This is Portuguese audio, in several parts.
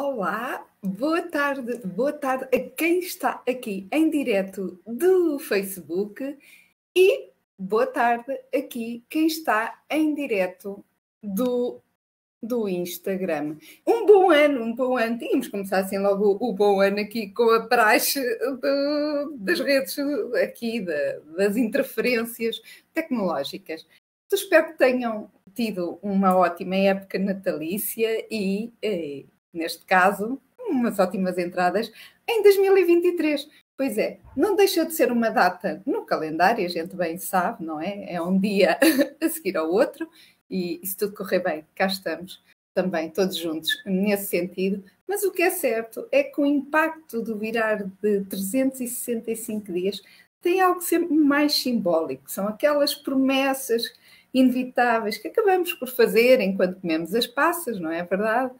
Olá, boa tarde, boa tarde a quem está aqui em direto do Facebook e boa tarde aqui quem está em direto do, do Instagram. Um bom ano, um bom ano. Tínhamos começar assim logo o, o bom ano aqui com a praxe de, das redes aqui, de, das interferências tecnológicas. espero que tenham tido uma ótima época natalícia e, e eh, neste caso, umas ótimas entradas em 2023. Pois é, não deixa de ser uma data no calendário, a gente bem sabe, não é? É um dia a seguir ao outro e, e se tudo correr bem, cá estamos também todos juntos nesse sentido. Mas o que é certo é que o impacto do virar de 365 dias tem algo sempre mais simbólico. São aquelas promessas inevitáveis que acabamos por fazer enquanto comemos as passas, não é verdade?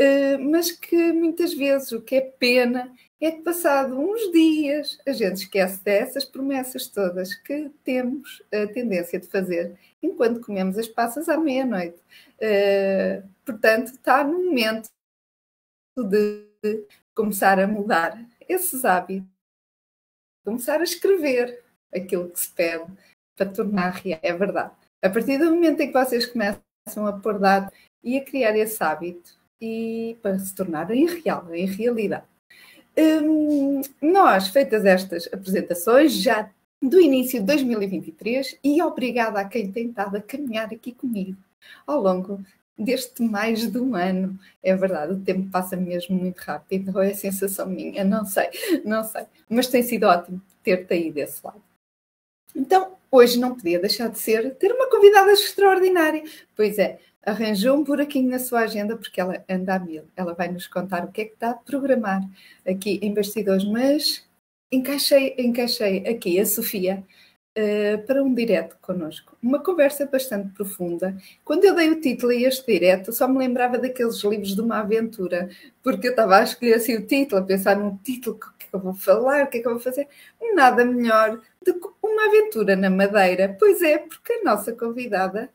Eh, mas que muitas vezes o que é pena é que, passado uns dias, a gente esquece dessas promessas todas que temos a tendência de fazer enquanto comemos as passas à meia-noite. Uh, portanto, está no momento de começar a mudar esses hábitos, começar a escrever aquilo que se pede para tornar real. É verdade. A partir do momento em que vocês começam a pôr dado e a criar esse hábito, e para se tornar em real, em realidade. Hum, nós, feitas estas apresentações, já do início de 2023, e obrigada a quem tem estado a caminhar aqui comigo ao longo deste mais de um ano. É verdade, o tempo passa mesmo muito rápido, ou é a sensação minha, não sei, não sei. Mas tem sido ótimo ter-te aí desse lado. Então, hoje não podia deixar de ser ter uma convidada extraordinária. Pois é, arranjou um buraquinho na sua agenda porque ela anda a mil. Ela vai nos contar o que é que está a programar aqui em bastidores, mas encaixei, encaixei aqui a Sofia uh, para um direto connosco. Uma conversa bastante profunda. Quando eu dei o título a este direto, só me lembrava daqueles livros de uma aventura, porque eu estava a escolher assim o título, a pensar num título, o que é que eu vou falar, o que é que eu vou fazer. Nada melhor do que uma aventura na Madeira. Pois é, porque a nossa convidada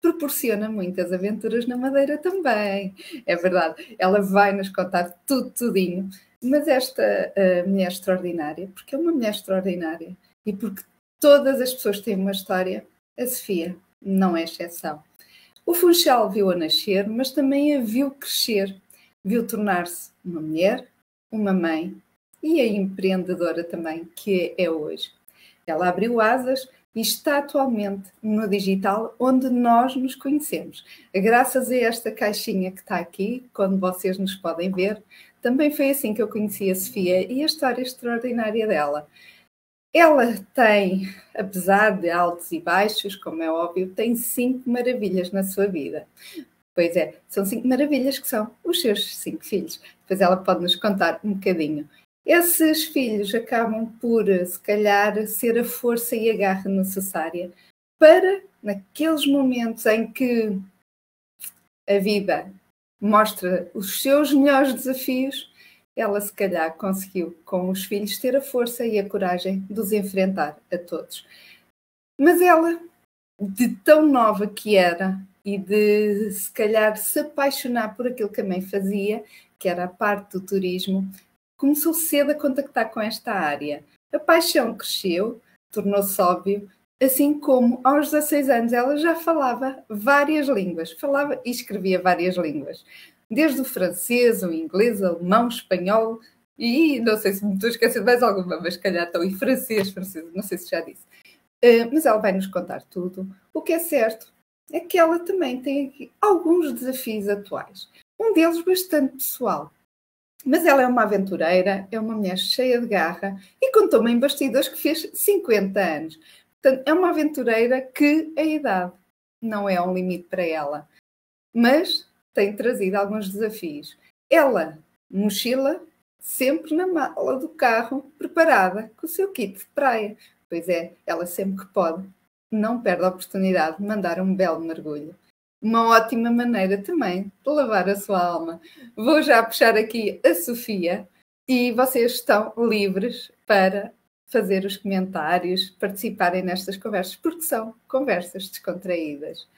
proporciona muitas aventuras na Madeira também. É verdade, ela vai nos contar tudo, tudinho. Mas esta uh, mulher extraordinária, porque é uma mulher extraordinária e porque todas as pessoas têm uma história, a Sofia não é exceção. O Funchal viu-a nascer, mas também a viu crescer, viu tornar-se uma mulher, uma mãe e a empreendedora também que é hoje. Ela abriu asas e está atualmente no digital onde nós nos conhecemos. Graças a esta caixinha que está aqui, quando vocês nos podem ver, também foi assim que eu conheci a Sofia e a história extraordinária dela. Ela tem, apesar de altos e baixos, como é óbvio, tem cinco maravilhas na sua vida. Pois é, são cinco maravilhas que são os seus cinco filhos. Depois ela pode nos contar um bocadinho. Esses filhos acabam por, se calhar, ser a força e a garra necessária para, naqueles momentos em que a vida mostra os seus melhores desafios, ela se calhar conseguiu, com os filhos, ter a força e a coragem de os enfrentar a todos. Mas ela, de tão nova que era e de se calhar se apaixonar por aquilo que a mãe fazia, que era a parte do turismo, começou cedo a contactar com esta área. A paixão cresceu, tornou-se óbvio, assim como aos 16 anos ela já falava várias línguas, falava e escrevia várias línguas, desde o francês, o inglês, o alemão, o espanhol e não sei se me estou esquecendo mais alguma, mas calhar estão em francês, francês, não sei se já disse. Uh, mas ela vai nos contar tudo. O que é certo é que ela também tem aqui alguns desafios atuais. Um deles bastante pessoal, mas ela é uma aventureira, é uma mulher cheia de garra e contou-me em bastidores que fez 50 anos. Portanto, é uma aventureira que a idade não é um limite para ela, mas tem trazido alguns desafios. Ela, mochila, sempre na mala do carro, preparada com o seu kit de praia. Pois é, ela sempre que pode, não perde a oportunidade de mandar um belo mergulho uma ótima maneira também de lavar a sua alma. Vou já puxar aqui a Sofia e vocês estão livres para fazer os comentários, participarem nestas conversas, porque são conversas descontraídas.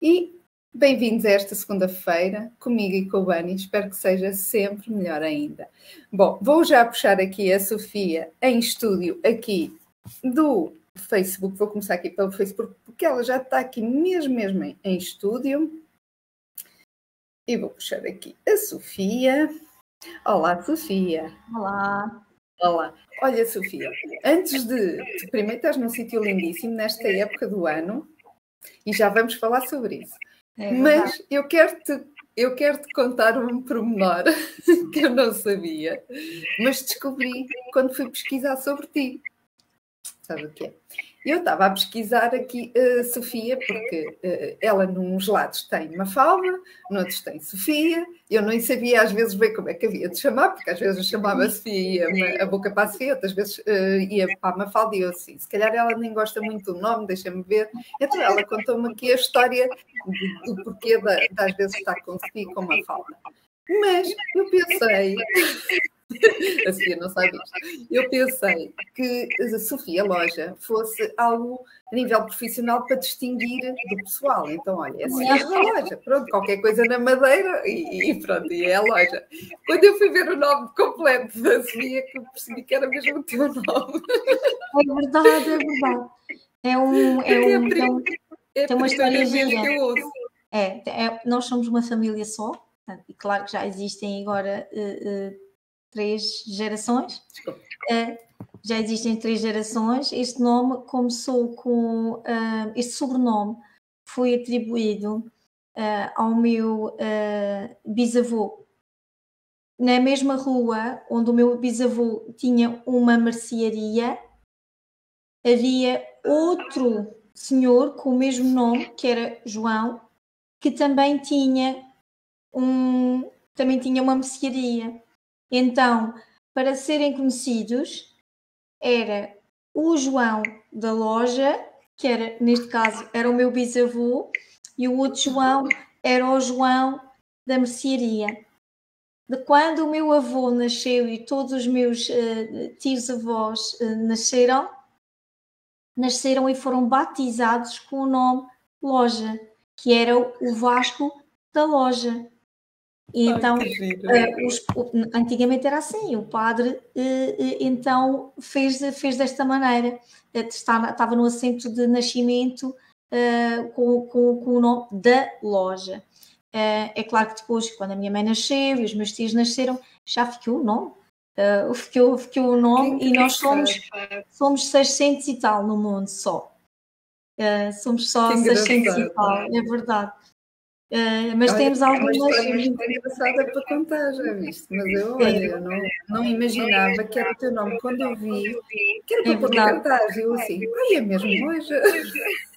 E Bem-vindos a esta segunda-feira, comigo e com o Bani. Espero que seja sempre melhor ainda. Bom, vou já puxar aqui a Sofia em estúdio, aqui do Facebook. Vou começar aqui pelo Facebook, porque ela já está aqui mesmo, mesmo em, em estúdio. E vou puxar aqui a Sofia. Olá, Sofia. Olá. Olá. Olha, Sofia, antes de. Primeiro estás num sítio lindíssimo nesta época do ano e já vamos falar sobre isso. É Mas eu quero-te eu quero te contar um pormenor que eu não sabia, mas descobri quando fui pesquisar sobre ti. Sabe o que é? Eu estava a pesquisar aqui uh, Sofia, porque uh, ela nos lados tem Mafalda, noutros tem Sofia. Eu nem sabia às vezes bem como é que havia de chamar, porque às vezes eu chamava Sofia e ia a boca para a Sofia, outras vezes uh, ia para a Mafalda e eu assim, se calhar ela nem gosta muito do nome, deixa-me ver. Então ela contou-me aqui a história do, do porquê da, das vezes estar com Sofia e com Mafalda. Mas eu pensei a Sofia não sabe isto. Eu pensei que a Sofia Loja fosse algo a nível profissional para distinguir do pessoal. Então, olha, essa é a loja. Pronto, qualquer coisa na madeira e, e, pronto, e é a loja. Quando eu fui ver o nome completo da Sofia, que percebi que era mesmo o teu nome. É verdade, é verdade. É um. É, é um, é um é tem uma história gira. É, é, nós somos uma família só, e claro que já existem agora. Uh, uh, três gerações. Uh, já existem três gerações. Este nome começou com. Uh, este sobrenome foi atribuído uh, ao meu bisavô. Na mesma rua onde o meu bisavô tinha uma mercearia, havia outro senhor com o mesmo nome, que era João, que também tinha um também tinha uma mercearia. Então, para serem conhecidos, era o João da loja, que era, neste caso, era o meu bisavô, e o outro João era o João da mercearia. De quando o meu avô nasceu e todos os meus uh, tios-avós uh, nasceram, nasceram e foram batizados com o nome Loja, que era o Vasco da Loja. E então, uh, os, antigamente era assim, o padre uh, uh, então fez, fez desta maneira, estava, no assento de nascimento com, com, com, o nome da loja. é claro que depois, quando a minha mãe nasceu e os meus tios nasceram, já ficou o nome. Uh, ficou, ficou o nome e nós somos, somos 600 e tal no mundo só. somos só 600 e tal, é verdade. Uh, mas olha, temos algumas. É uma muito engraçada para contar, já viste? Mas eu, olha, eu não, não imaginava que era o teu nome. Quando eu vi, que era para é poder cantar, eu assim, ai, é mesmo hoje.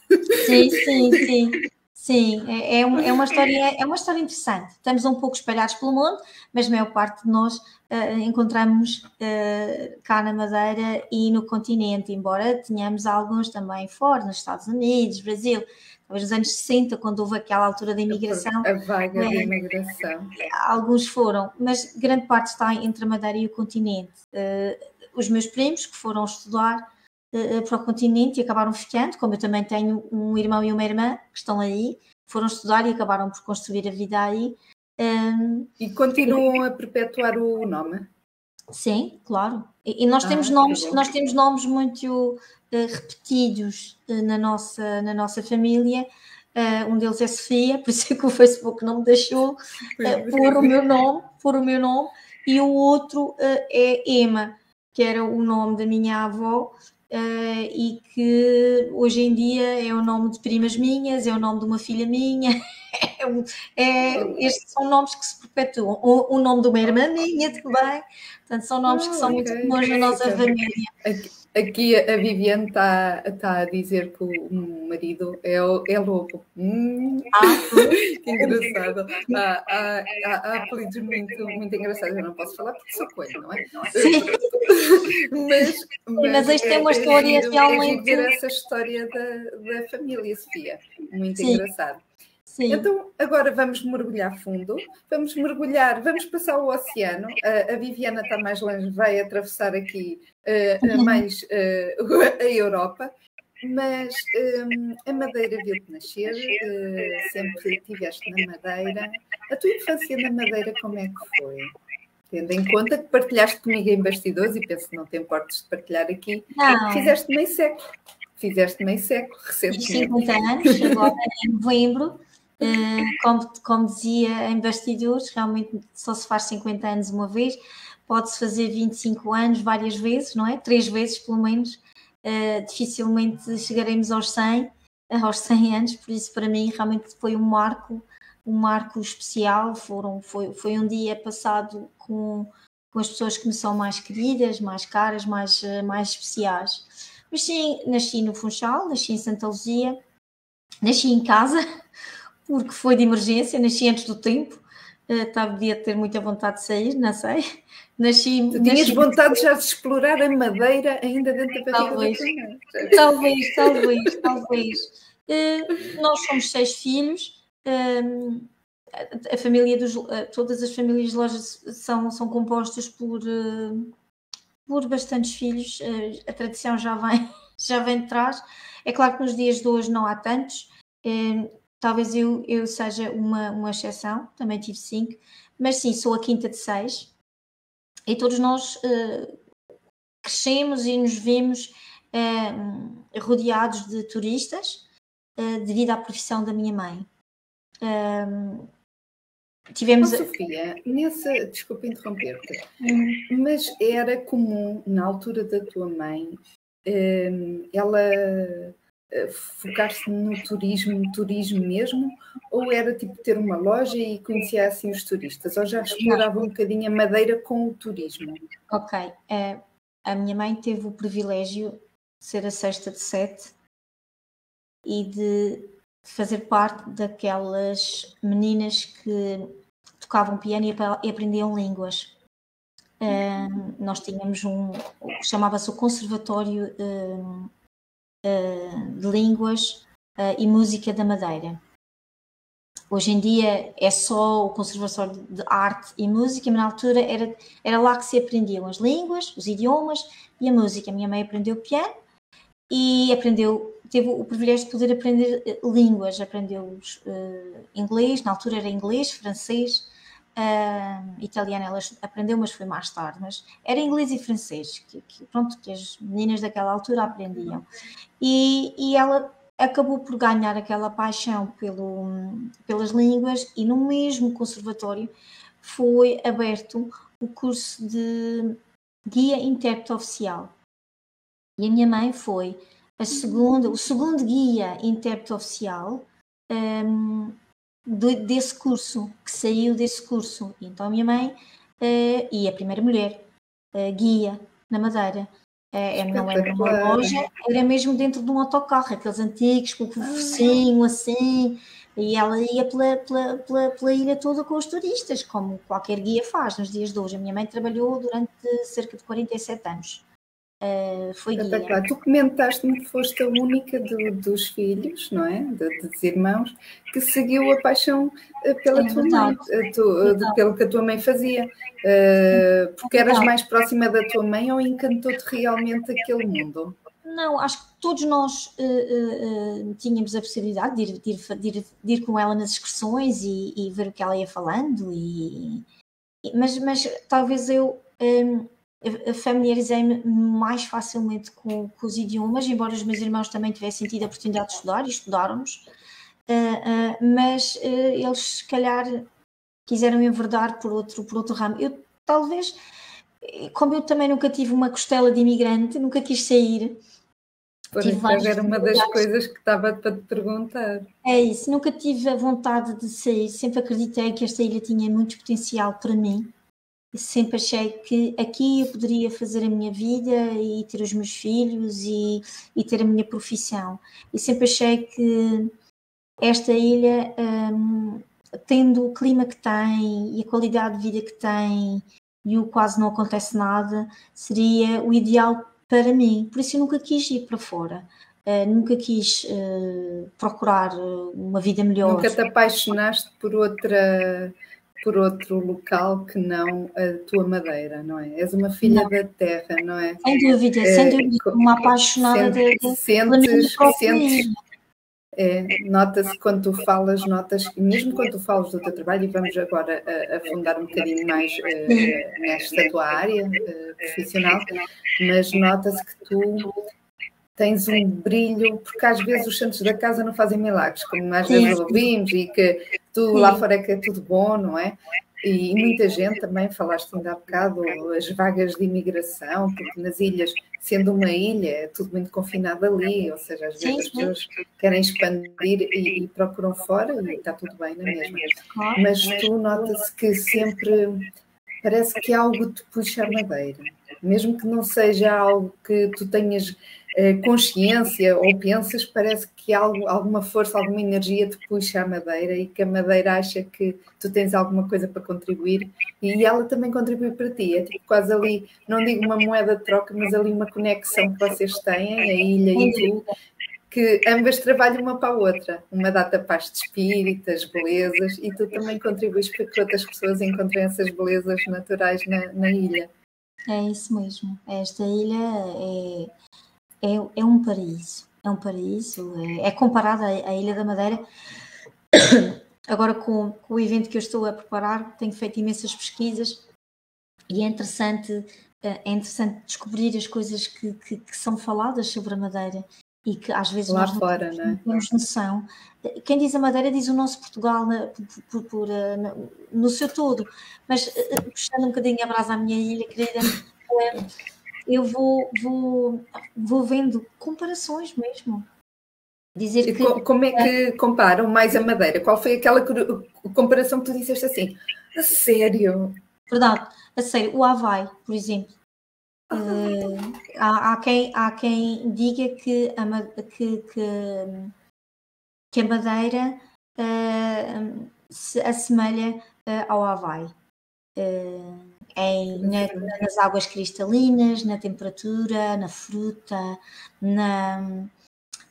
Sim, sim, sim. Sim, é, é, uma, é, uma história, é uma história interessante. Estamos um pouco espalhados pelo mundo, mas a maior parte de nós uh, encontramos uh, cá na Madeira e no continente, embora tenhamos alguns também fora, nos Estados Unidos, Brasil talvez nos anos 60, quando houve aquela altura da imigração. A vaga é, de imigração. Alguns foram, mas grande parte está entre a Madeira e o continente. Uh, os meus primos que foram estudar uh, para o continente e acabaram ficando, como eu também tenho um irmão e uma irmã que estão aí, foram estudar e acabaram por construir a vida aí. Um, e continuam a perpetuar o nome? Sim, claro. E, nós ah, temos nomes, nós temos nomes muito uh, repetidos uh, na, nossa, na nossa família. Uh, um deles é Sofia, por isso é que o Facebook não me deixou pôr o meu nome, pôr o meu nome, e o outro é Emma, que era o nome da minha avó, e que hoje em dia é o nome de primas minhas, é o nome de uma filha minha. É, é, estes são nomes que se perpetuam. O, o, nome de uma irmã minha também. Portanto, são nomes que são okay. muito comuns na nossa família. Aqui, aqui a Viviane está tá a dizer que o marido é, é lobo. Hum, ah, que engraçado. Há, há, há, há apelidos muito, muito engraçados. Eu não posso falar porque sou coelho, não é? Sim. mas, mas, mas isto é uma história é, realmente. É ver essa história da, da família Sofia. Muito Sim. engraçado. Sim. Então, agora vamos mergulhar fundo, vamos mergulhar, vamos passar o oceano. A, a Viviana está mais longe, vai atravessar aqui uh, mais uh, a Europa, mas um, a Madeira viu-te nascer, uh, sempre estiveste na Madeira. A tua infância na Madeira, como é que foi? Tendo em conta que partilhaste comigo em bastidores, e penso que não te importes de partilhar aqui, não. fizeste meio século. Fizeste meio século, recentemente. 50 anos, agora em novembro. Uh, como, como dizia em bastidores, realmente só se faz 50 anos uma vez, pode-se fazer 25 anos várias vezes, não é? Três vezes pelo menos. Uh, dificilmente chegaremos aos 100, aos 100 anos, por isso para mim realmente foi um marco um marco especial, foram, foi, foi um dia passado com, com as pessoas que me são mais queridas, mais caras, mais, mais especiais. Mas sim, nasci no Funchal, nasci em Santa Luzia, nasci em casa, porque foi de emergência, nasci antes do tempo, uh, podia ter muita vontade de sair, não sei. Nasci, tu tinhas nasci... vontade já de explorar a madeira ainda dentro da talvez, talvez, talvez, talvez. Uh, nós somos seis filhos, a família dos, todas as famílias de lojas são, são compostas por, eh, por bastantes filhos, eh, a tradição já vem, já vem de trás. É claro que nos dias de hoje não há tantos, talvez eu, eu seja uma, uma exceção, também tive cinco, mas sim, sou a quinta de seis e todos nós uh, crescemos e nos vemos uh, rodeados de turistas uh, devido à profissão da minha mãe. Tivemos. Oh, Sofia, nessa. Desculpa interromper-te, mas era comum na altura da tua mãe ela eh, focar-se no turismo, turismo mesmo, ou era tipo ter uma loja e conhecia assim os turistas, ou já explorava um bocadinho a madeira com o turismo? Ok, uh, a minha mãe teve o privilégio de ser a sexta de sete e de fazer parte daquelas meninas que tocavam piano e aprendiam línguas. Uh, nós tínhamos um, chamava-se o Conservatório uh, de Línguas e Música da Madeira. Hoje em dia é só o Conservatório de Arte e Música, mas na altura era, era lá que se aprendiam as línguas, os idiomas e a música. A minha mãe aprendeu piano e aprendeu teve o privilégio de poder aprender eh, línguas, aprendeu uh, inglês, na altura era inglês, francês, uh, italiano ela aprendeu, mas foi mais tarde, mas era inglês e francês, que, que pronto, que as meninas daquela altura aprendiam. E, e ela acabou por ganhar aquela paixão pelo, pelas línguas e no mesmo conservatório foi aberto o curso de guia intérprete oficial. E a minha mãe foi a segunda, o segundo guia intérprete oficial um, de, desse curso, que saiu desse curso. Então a minha mãe uh, e a primeira mulher uh, guia na Madeira. Uh, não era numa loja, era mesmo dentro de um autocarro, aqueles antigos, com o ah. focinho assim, e ela ia pela, pela, pela, pela, ilha toda com os turistas, como qualquer guia faz nos dias de hoje. A minha mãe trabalhou durante cerca de 47 anos. Uh, foi guia. Tu comentaste-me que foste a única do, dos filhos, não é? De, dos irmãos, que seguiu a paixão uh, pela Sim, tua mãe, uh, tu, pelo que a tua mãe fazia. porque eras mais próxima da tua mãe ou encantou-te realmente aquele mundo? Não, acho que todos nós tínhamos a possibilidade de ir, de, ir, de, ir, de ir, com ela nas excursões e, e, ver o que ela ia falando, e, mas, mas talvez eu. Um, familiarizei-me mais facilmente com, com, os idiomas, embora os meus irmãos também tivessem tido a oportunidade de estudar e estudaram-nos, uh, uh, mas uh, eles se calhar quiseram enverdar por outro, por outro ramo. Eu talvez, como eu também nunca tive uma costela de imigrante, nunca quis sair. Por isso era uma das coisas que estava para te perguntar. É isso, nunca tive a vontade de sair, sempre acreditei que esta ilha tinha muito potencial para mim sempre achei que aqui eu poderia fazer a minha vida e ter os meus filhos e, e ter a minha profissão. E sempre achei que esta ilha, um, tendo o clima que tem e a qualidade de vida que tem e o quase não acontece nada, seria o ideal para mim. Por isso eu nunca quis ir para fora. Uh, nunca quis uh, procurar uma vida melhor. Nunca te apaixonaste por outra por outro local que não a tua Madeira, não é? És uma filha não. da terra, não é? Sem dúvida, é, sem dúvida, uma apaixonada sentes, de, sentes, sentes, é, nota-se quando tu falas, notas, mesmo quando tu falas do teu trabalho, e vamos agora afundar um bocadinho mais uh, nesta tua área uh, profissional, mas nota-se que tu tens um brilho, porque às vezes os santos da casa não fazem milagres, como às vezes ouvimos, e que tu lá fora é que é tudo bom, não é? E muita gente também, falaste ainda há bocado, as vagas de imigração, porque nas ilhas, sendo uma ilha, é tudo muito confinado ali, ou seja, às vezes as pessoas querem expandir e, e procuram fora e está tudo bem na mesma. Mas tu notas que sempre parece que algo te puxa a madeira, mesmo que não seja algo que tu tenhas consciência ou pensas, parece que algo, alguma força, alguma energia te puxa à madeira e que a madeira acha que tu tens alguma coisa para contribuir e ela também contribui para ti. É tipo quase ali, não digo uma moeda de troca, mas ali uma conexão que vocês têm, a ilha e tu, que ambas trabalham uma para a outra. Uma data paz de espírito, as belezas, e tu também contribuis para que outras pessoas encontrem essas belezas naturais na, na ilha. É isso mesmo. Esta ilha é é, é um paraíso. É um paraíso. É, é comparada à, Ilha da Madeira. Agora, com, com, o evento que eu estou a preparar, tenho feito imensas pesquisas e é interessante, é interessante descobrir as coisas que, que, que são faladas sobre a Madeira e que às vezes Lá nós fora, não, temos noção. Quem diz a Madeira diz o nosso Portugal na, por, por, eh, no seu todo, mas eh, puxando um bocadinho a brasa à minha ilha querida, eu vou, vou, vou vendo comparações mesmo. Dizer que, como é que comparam mais a Madeira? Qual foi aquela comparação que tu disseste assim? A sério? Verdade, a sério. O Havaí, por exemplo. Uh, há, há, quem, há quem diga que a, que, que, que a Madeira uh, se assemelha uh, ao Havaí. Uh, em, na, nas águas cristalinas, na temperatura, na fruta, na,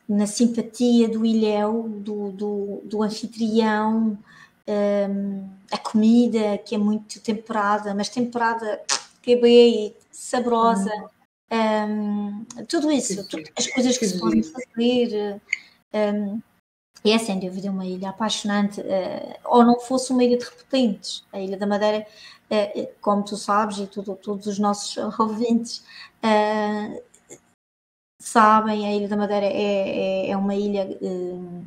na simpatia do ilhéu, do, do, do anfitrião, um, a comida que é muito temperada, mas temperada que é bem saborosa, um, tudo isso, tudo, as coisas que se podem fazer. Um, e é sem dúvida uma ilha apaixonante, uh, ou não fosse uma ilha de repetentes. A Ilha da Madeira como tu sabes e tudo, todos os nossos ouvintes uh, sabem, a Ilha da Madeira é, é, é uma ilha uh,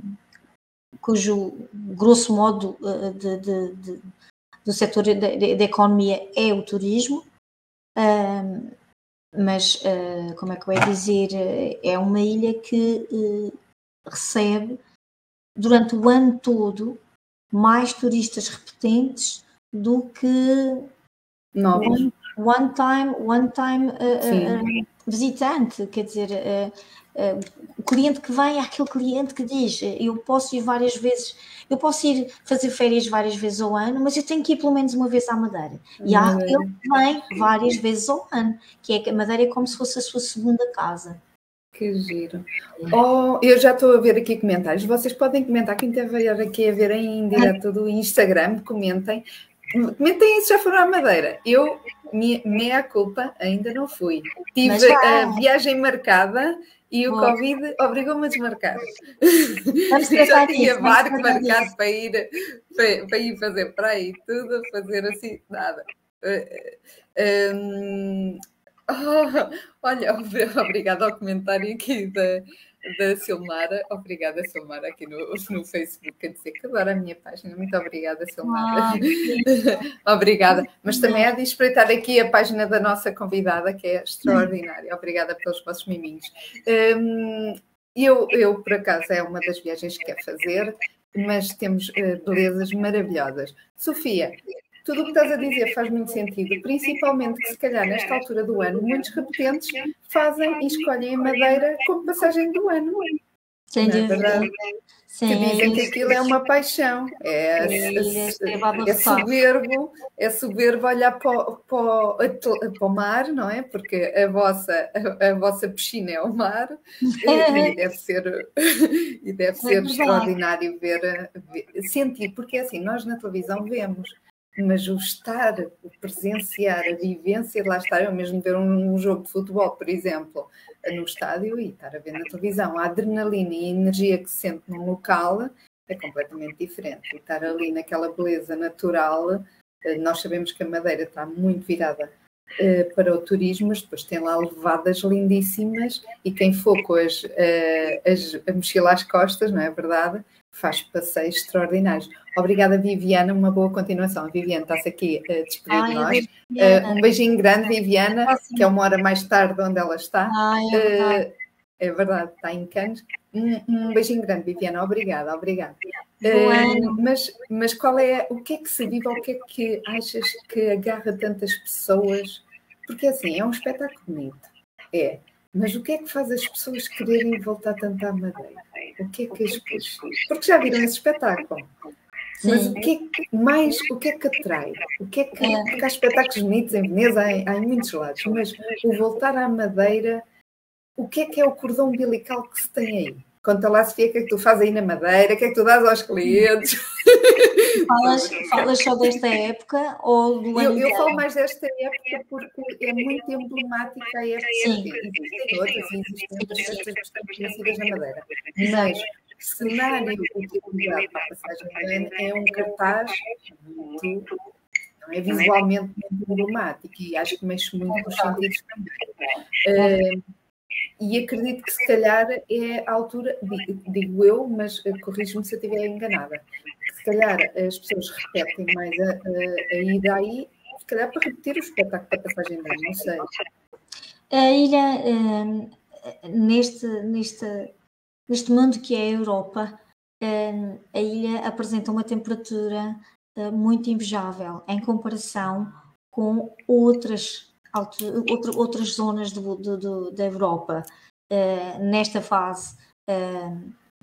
cujo grosso modo uh, de, de, de, do setor da economia é o turismo, mas como é que eu ia dizer, é uma ilha que recebe durante o ano todo mais turistas repetentes do que Novos. One, one time, one time uh, uh, visitante, quer dizer, uh, o cliente que vem é aquele cliente que diz eu posso ir várias vezes, eu posso ir fazer férias várias vezes ao ano, mas eu tenho que ir pelo menos uma vez à Madeira. E há aquele que vem várias vezes ao ano, que é que a Madeira é como se fosse a sua segunda casa. Que giro. Oh, eu já estou a ver aqui comentários. Vocês podem comentar, quem estiver aqui a ver em direto do Instagram, comentem. Comentem isso, já foram à Madeira. Eu, minha, minha culpa, ainda não fui. Tive a viagem marcada e o Covid obrigou-me a desmarcar. já tinha barco marcado para ir, para, para, ir fazer praia e tudo, fazer assim, nada. Um, oh, olha, obrigada ao comentário aqui da, da Silmara. Obrigada, Silmara, aqui no, no Facebook, quer dizer que adoro a minha página. Muito obrigada, Silmara. Ah, obrigada. Mas também há de espreitar aqui a página da nossa convidada, que é extraordinária. Obrigada pelos vossos miminhos. Um, eu, eu, por acaso, é uma das viagens que quero fazer, mas temos uh, belezas maravilhosas. Sofia, tudo o que estás a dizer faz muito sentido, principalmente que se calhar nesta altura do ano muitos repetentes fazem e escolhem a Madeira como passagem do ano. Sem é dúvida. Sim, que dizem que aquilo é uma paixão, é, é, é, soberbo, é soberbo olhar para, para, para, o mar, não é? Porque a vossa, a, a vossa piscina é o mar e, deve ser, e deve ser extraordinário ver, ver, sentir, porque assim, nós na televisão vemos, mas o estar, o presenciar, a vivência de lá estar, eu mesmo ver um, um, jogo de futebol, por exemplo, no estádio e estar a ver na televisão, a adrenalina e a energia que se sente num local é completamente diferente. E estar ali naquela beleza natural, eh, nós sabemos que a Madeira está muito virada eh, para o turismo, mas depois tem lá levadas lindíssimas e quem for com as, eh, as, a mochila às costas, não é verdade? Faz passeios extraordinários. Obrigada, Viviana. Uma boa continuação. A Viviana está-se aqui a despedir de nós. Uh, um beijinho grande, Viviana, que é uma hora mais tarde onde ela está. Ai, é, verdade. Uh, é verdade, está em Cannes. Um, um, beijinho grande, Viviana. Obrigada, obrigada. Uh, mas, mas qual é, o que é que se vive, o que é que achas que agarra tantas pessoas? Porque assim, é um espetáculo bonito. É. Mas o que é que faz as pessoas quererem voltar tanto à Madeira? O que é que as pessoas. Porque já viram esse espetáculo. Sim. Mas o que é que mais, o que é que atrai? O que é que, é. Porque há espetáculos bonitos em Veneza, há, há em muitos lados, mas o voltar à Madeira, o que é que é o cordão umbilical que se tem aí? Conta lá, Sofia, o que é que tu fazes aí na Madeira, o que é que tu dás aos clientes? Falas, falas só desta época ou do ano Eu, eu falo mais desta época porque é muito emblemática esta Sim. época. Existem outras, existem outras bastante conhecidas na Madeira. Mas cenário utilizado para a passagem é um cartaz muito, é visualmente muito emblemático e acho que mexe muito com os sentidos também. Uh, e acredito que se calhar é a altura, digo eu, mas eh, corrijo-me se eu estiver enganada, se calhar as pessoas repetem mais a, a, a ida aí, se calhar para repetir o espetáculo da passagem de não sei. A ilha, um, neste, neste Neste mundo que é a Europa, hum, a ilha apresenta uma temperatura hum, muito invejável em comparação com outras, outras zonas do, do, do, da Europa. Hum, nesta fase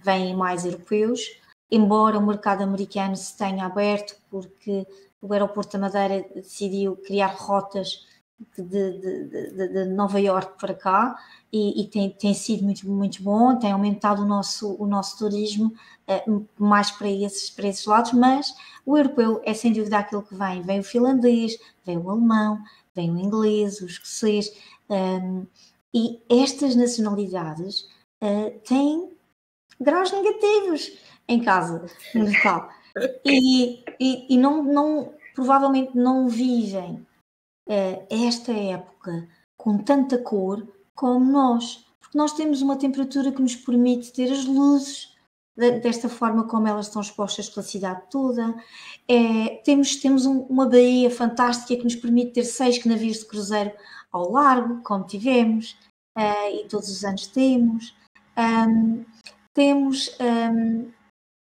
vêm mais europeus, embora o mercado americano se tenha aberto, porque o aeroporto da Madeira decidiu criar rotas de, de, de, de Nova York para cá, e, e, tem, tem sido muito, muito bom, tem aumentado o nosso, o nosso turismo uh, mais para esses, para esses lados, mas o europeu é sem dúvida aquilo que vem. Vem o finlandês, vem o alemão, vem o inglês, o escocês, um, e estas nacionalidades uh, têm graus negativos em casa, no Natal. E, e, e não, não, provavelmente não vivem uh, esta época com tanta cor como nós, porque nós temos uma temperatura que nos permite ter as luzes desta forma como elas estão expostas pela cidade toda. É, temos temos um, uma baía fantástica que nos permite ter seis navios de cruzeiro ao largo, como tivemos, uh, e todos os anos temos. Um, temos um,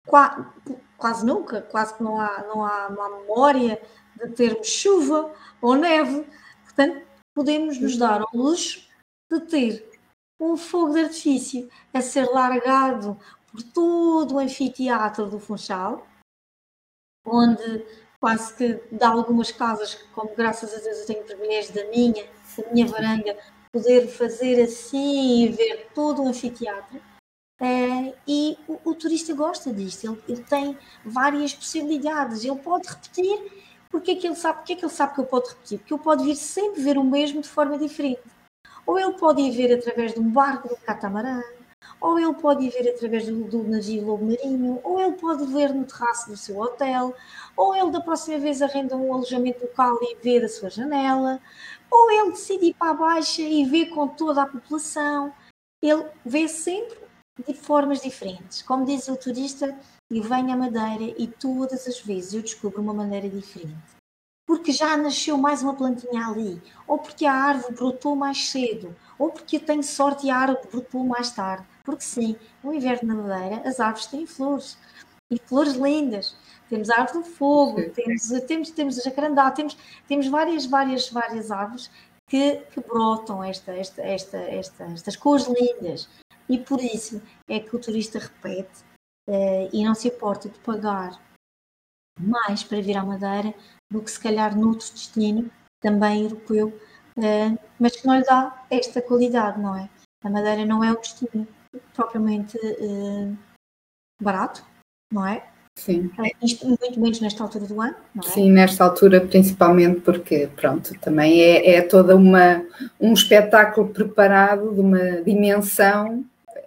qua, quase nunca, quase que não há, não, há, não há memória de termos chuva ou neve. Portanto, podemos nos dar ao luxo de ter um fogo de artifício a ser largado por todo o anfiteatro do Funchal, onde quase que de algumas casas, como graças a Deus eu tenho privilégio da minha, da minha varanda, poder fazer assim e ver todo o anfiteatro. É, e o, o, turista gosta disto, ele, ele, tem várias possibilidades, ele pode repetir, porque é que ele sabe, porque é que ele sabe que ele pode repetir? Porque ele pode vir sempre ver o mesmo de forma diferente. Ou ele pode ir ver através de um barco do catamarã, ou ele pode ir ver através do, do lobo marinho, ou ele pode ver no terraço do seu hotel, ou ele da próxima vez arrenda um alojamento local e vê da sua janela, ou ele decide ir para a baixa e vê com toda a população. Ele vê sempre de formas diferentes. Como diz o turista, eu venho à Madeira e todas as vezes eu descubro uma maneira diferente porque já nasceu mais uma plantinha ali, ou porque a árvore brotou mais cedo, ou porque eu tenho sorte e a árvore brotou mais tarde. Porque sim, no inverno na Madeira as árvores têm flores, e flores lindas. Temos a árvore do fogo, temos, temos, temos a jacarandá, temos, temos várias, várias, várias árvores que, que brotam esta, esta, esta, esta, estas cores lindas. E por isso é que o turista repete uh, e não se importa de pagar mais para vir à Madeira do que se calhar noutro destino, também europeu, uh, mas que não lhe dá esta qualidade, não é? A Madeira não é um destino propriamente uh, barato, não é? Sim. Isto muito menos nesta altura do ano, não é? Sim, nesta altura principalmente porque, pronto, também é, é toda uma, um espetáculo preparado de uma dimensão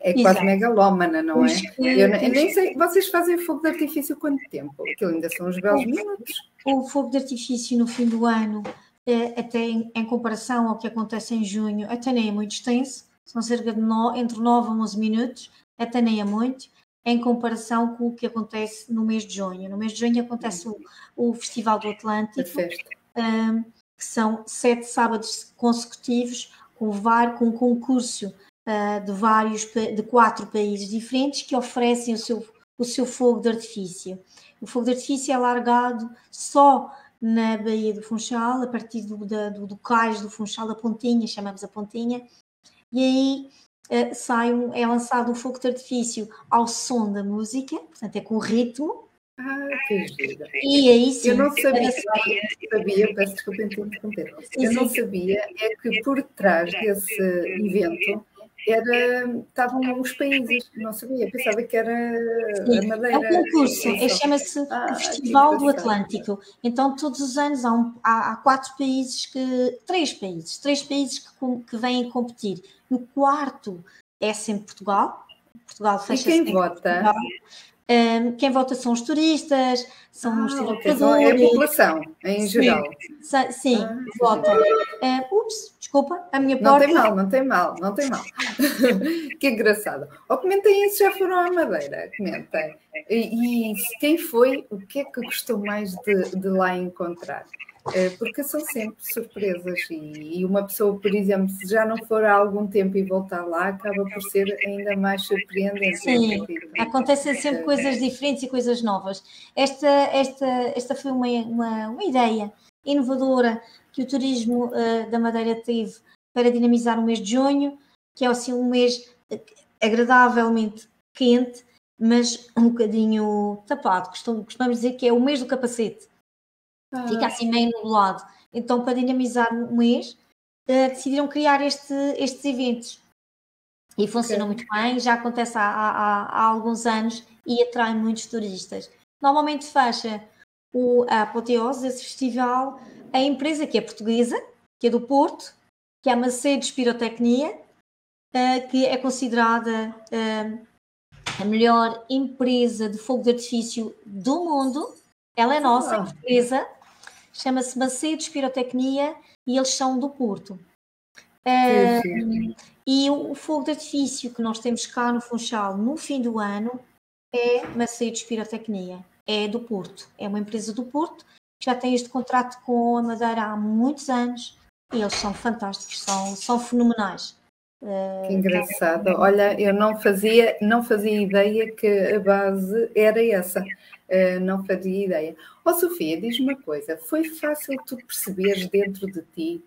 é Exato. quase megalómana, não é? Eu, eu, nem sei, vocês fazem fogo de artifício quanto tempo? Aquilo ainda são uns belos minutos. O fogo de artifício no fim do ano, é, até em, em, comparação ao que acontece em junho, até nem é muito extenso, são cerca de no, entre 9 a 11 minutos, até nem é muito, em comparação com o que acontece no mês de junho. No mês de junho acontece o, o Festival do Atlântico, um, que são sete sábados consecutivos, com, var, com concurso uh, de vários de quatro países diferentes que oferecem o seu, o seu fogo de artifício. O fogo de artifício é largado só na Baía do Funchal, a partir do, da, do, do cais do Funchal, da pontinha, chamamos a pontinha, e aí uh, sai um, é lançado um fogo de artifício ao som da música, portanto é com ritmo. Ah, que gira. E aí sim. Eu não sabia, sabia peço desculpa interromper. Eu não sabia é que por trás desse evento era, estavam os países, não sabia, pensava que era Sim, a Madeira. É um concurso, é, chama-se ah, Festival do Atlântico. Então, todos os anos há, um, há, há, quatro países que. três países, três países que, que vêm competir. No quarto é sempre Portugal. Portugal fecha E quem vota? Um, quem vota são os turistas, são ah, os trabalhadores. Okay. É a população, em geral. Sim, sim ah, votam. Uh, ups, desculpa, a minha porta. Não tem mal, não tem mal, não tem mal. que engraçado. Ou comentem isso, já foram à Madeira, comentem. E, e quem foi, o que é que gostou mais de, de lá encontrar? Eh, porque são sempre surpresas e, uma pessoa, por exemplo, se já não for há algum tempo e voltar lá, acaba por ser ainda mais surpreendente. Sim, acontecem sempre coisas diferentes e coisas novas. Esta, esta, esta foi uma, uma, uma ideia inovadora que o turismo uh, da Madeira teve para dinamizar o mês de junho, que é assim um mês agradavelmente quente, mas um bocadinho tapado. Costumamos dizer que é o mês do capacete ah. fica assim meio nublado. Então, para dinamizar o mês, uh, decidiram criar este, estes eventos. E funciona okay. muito bem, já acontece há, há, há, alguns anos e atrai muitos turistas. Normalmente fecha o, a apoteose desse festival a empresa que é portuguesa, que é do Porto, que é a Macedo Pirotecnia, uh, que é considerada uh, a melhor empresa de fogo de artifício do mundo. Ela é nossa, ah. portuguesa, chama-se Macedos Pirotecnia e eles são do Porto. Uh, e o, o, fogo de artifício que nós temos cá no Funchal no fim do ano é Macedos Pirotecnia, é do Porto, é uma empresa do Porto que já tem este contrato com a Madeira há muitos anos e eles são fantásticos, são, são fenomenais. Que engraçado. Olha, eu não fazia, não fazia ideia que a base era essa. Uh, não fazia ideia. Ó oh, Sofia, diz-me uma coisa: foi fácil tu perceberes dentro de ti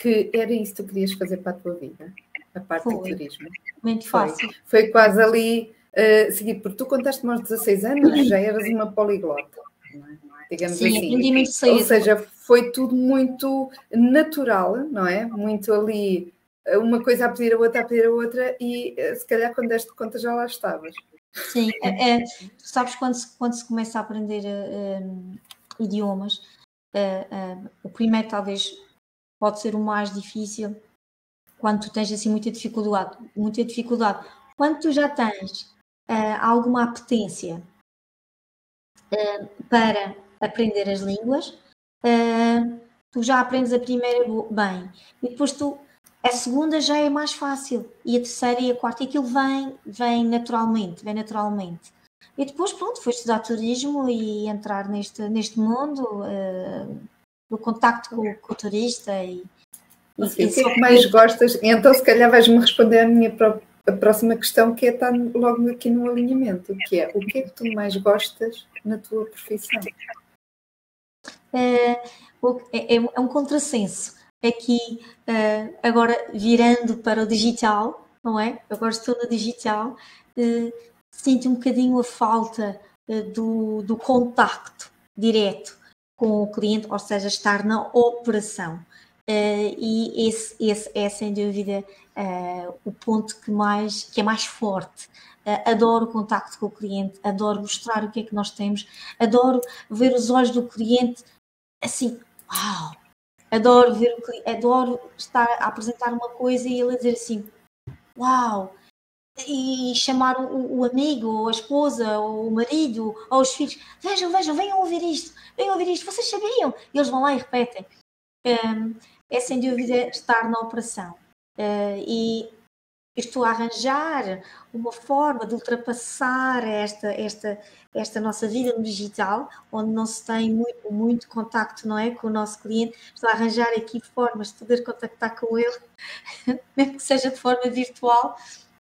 que era isso que tu querias fazer para a tua vida? A parte foi. do turismo? Muito fácil. Foi quase ali uh, seguido, porque tu contaste-me aos 16 anos, já eras uma poliglota. É? Digamos Sim, assim. aprendi muito cedo. Ou seja, foi tudo muito natural, não é? Muito ali, uma coisa a pedir a outra, a pedir a outra, e eh, se calhar quando deste conta já lá estavas. Sim, é, é, tu sabes quando se, quando se começa a aprender uh, idiomas, uh, uh, o primeiro talvez pode ser o mais difícil quando tu tens assim muita dificuldade, muita dificuldade. Quando tu já tens alguma apetência para aprender as línguas, tu já aprendes a primeira bem e depois tu a segunda já é mais fácil e a terceira e a quarta, e aquilo vem, vem naturalmente, vem naturalmente. E depois, pronto, foi estudar turismo e entrar neste, neste mundo uh, do contacto com, com, o turista e, Assim, o que é que mais gostas? Então, se calhar vais-me responder a minha a próxima questão, que é estar logo aqui no alinhamento, que é o que é que tu mais gostas na tua profissão? É, é, é um contrassenso aqui uh, agora virando para o digital, não é? Agora estou no digital, sinto um bocadinho a falta do, do contacto direto com o cliente, ou seja, estar na operação. Uh, e esse, esse é sem dúvida uh, o ponto que, mais, que é mais forte. Uh, adoro o contacto com o cliente, adoro mostrar o que é que nós temos, adoro ver os olhos do cliente assim, uau! Adoro ver o cliente, adoro estar a apresentar uma coisa e ele dizer assim, uau! E chamar o, o amigo, ou a esposa, ou o marido, ou os filhos, vejam, vejam, venham ouvir isto, venham ouvir isto, vocês sabiam? E eles vão lá e repetem. Um, é sem dúvida estar na operação. Uh, e estou a arranjar uma forma de ultrapassar esta, esta, esta nossa vida no digital, onde não se tem muito, muito contacto não é, com o nosso cliente. Estou a arranjar aqui formas de poder contactar com ele, mesmo que seja de forma virtual,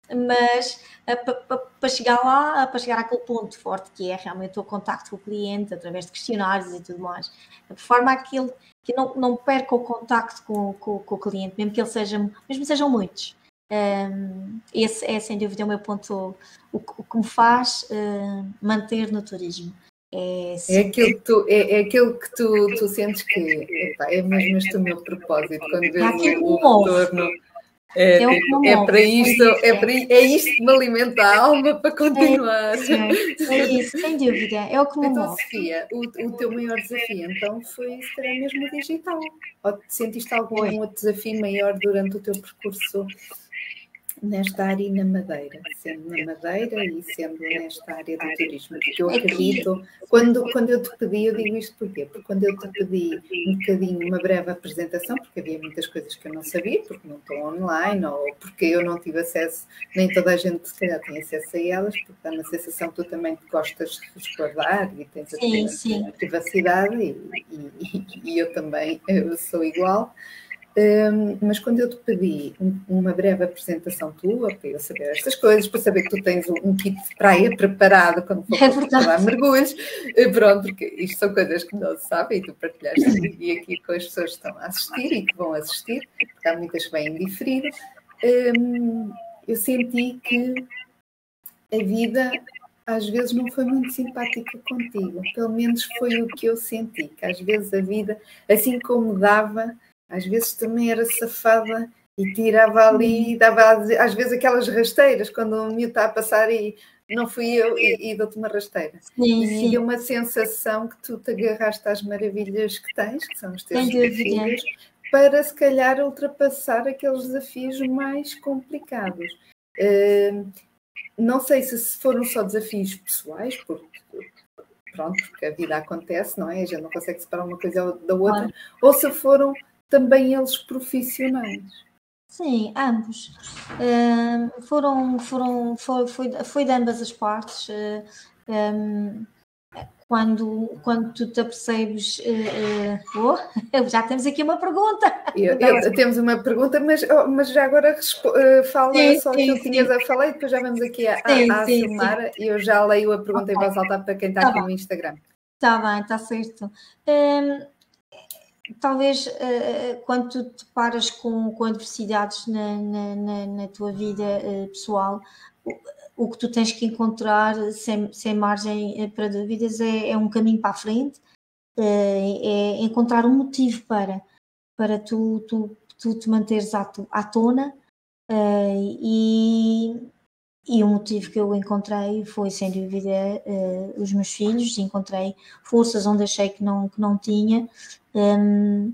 mas uh, para chegar lá, para chegar àquele ponto forte que é realmente o contacto com o cliente através de questionários e tudo mais, de forma a que ele que não, não perca o contacto com, com, com, o cliente, mesmo que ele seja, mesmo sejam muitos. Um, esse é sem dúvida o meu ponto, o, o que me faz uh, manter no turismo. É, é, aquilo que tu, é, é aquilo que tu, tu sentes que epá, é mesmo este o meu propósito quando vês o, o retorno é, é, é, para isto, é, para, é isto que me alimenta a alma para continuar. É, é isso, sem dúvida, é o que me Então, Sofia, o, o teu maior desafio então foi se calhar mesmo o digital. Ou sentiste algum outro desafio maior durante o teu percurso nesta área e na Madeira, sendo na Madeira e sendo nesta área do turismo, porque eu acredito, quando, quando eu te pedi, eu digo isto porquê? Porque quando eu te pedi um bocadinho, uma breve apresentação, porque havia muitas coisas que eu não sabia, porque não estou online, ou porque eu não tive acesso, nem toda a gente se calhar tem acesso a elas, porque dá uma sensação que tu também gostas de resguardar e tens a, sim, sim. privacidade, e, e, e eu também eu sou igual. Um, mas quando eu te pedi um, uma breve apresentação tua, para eu saber estas coisas, para saber que tu tens um, um kit de praia preparado quando for é para mergulhos, eh, pronto, porque isto são coisas que não se sabem e tu partilhaste e aqui com as pessoas que estão a assistir e que vão assistir, porque há muitas que vêm diferir, eu senti que a vida às vezes não foi muito simpática contigo, pelo menos foi o que eu senti, que às vezes a vida, assim como dava às vezes também era safada e tirava ali, e dava às vezes aquelas rasteiras, quando o miúdo está a passar e não fui eu e, e dou-te uma rasteira. Sim, e sim. uma sensação que tu te agarraste às maravilhas que tens, que são os teus desafios, para se calhar ultrapassar aqueles desafios mais complicados. Uh, não sei se foram só desafios pessoais, porque pronto, porque a vida acontece, não é? A gente não consegue separar uma coisa da outra, claro. ou se foram também eles profissionais? Sim, ambos. Uh, foram, foram, foi, foi, foi de ambas as partes. Uh, um, quando, quando tu te apercebes. Uh, oh, já temos aqui uma pergunta. Eu, eu, temos uma pergunta, mas, oh, mas já agora uh, fala sim, só sim, que tu tinhas a falar e depois já vamos aqui a, sim, a, a e eu já leio a pergunta okay. em voz alta para quem está tá aqui bem. no Instagram. Está bem, está certo. Um, talvez uh, quando tu te paras com, com adversidades na, na, na, na tua vida uh, pessoal, o, o, que tu tens que encontrar, sem, sem margem para dúvidas, é, é um caminho para a frente, é encontrar um motivo para, para tu, tu, tu te manteres à, à tona e, e o motivo que eu encontrei foi, sem dúvida, uh, os meus filhos. Encontrei forças onde achei que não, que não tinha um,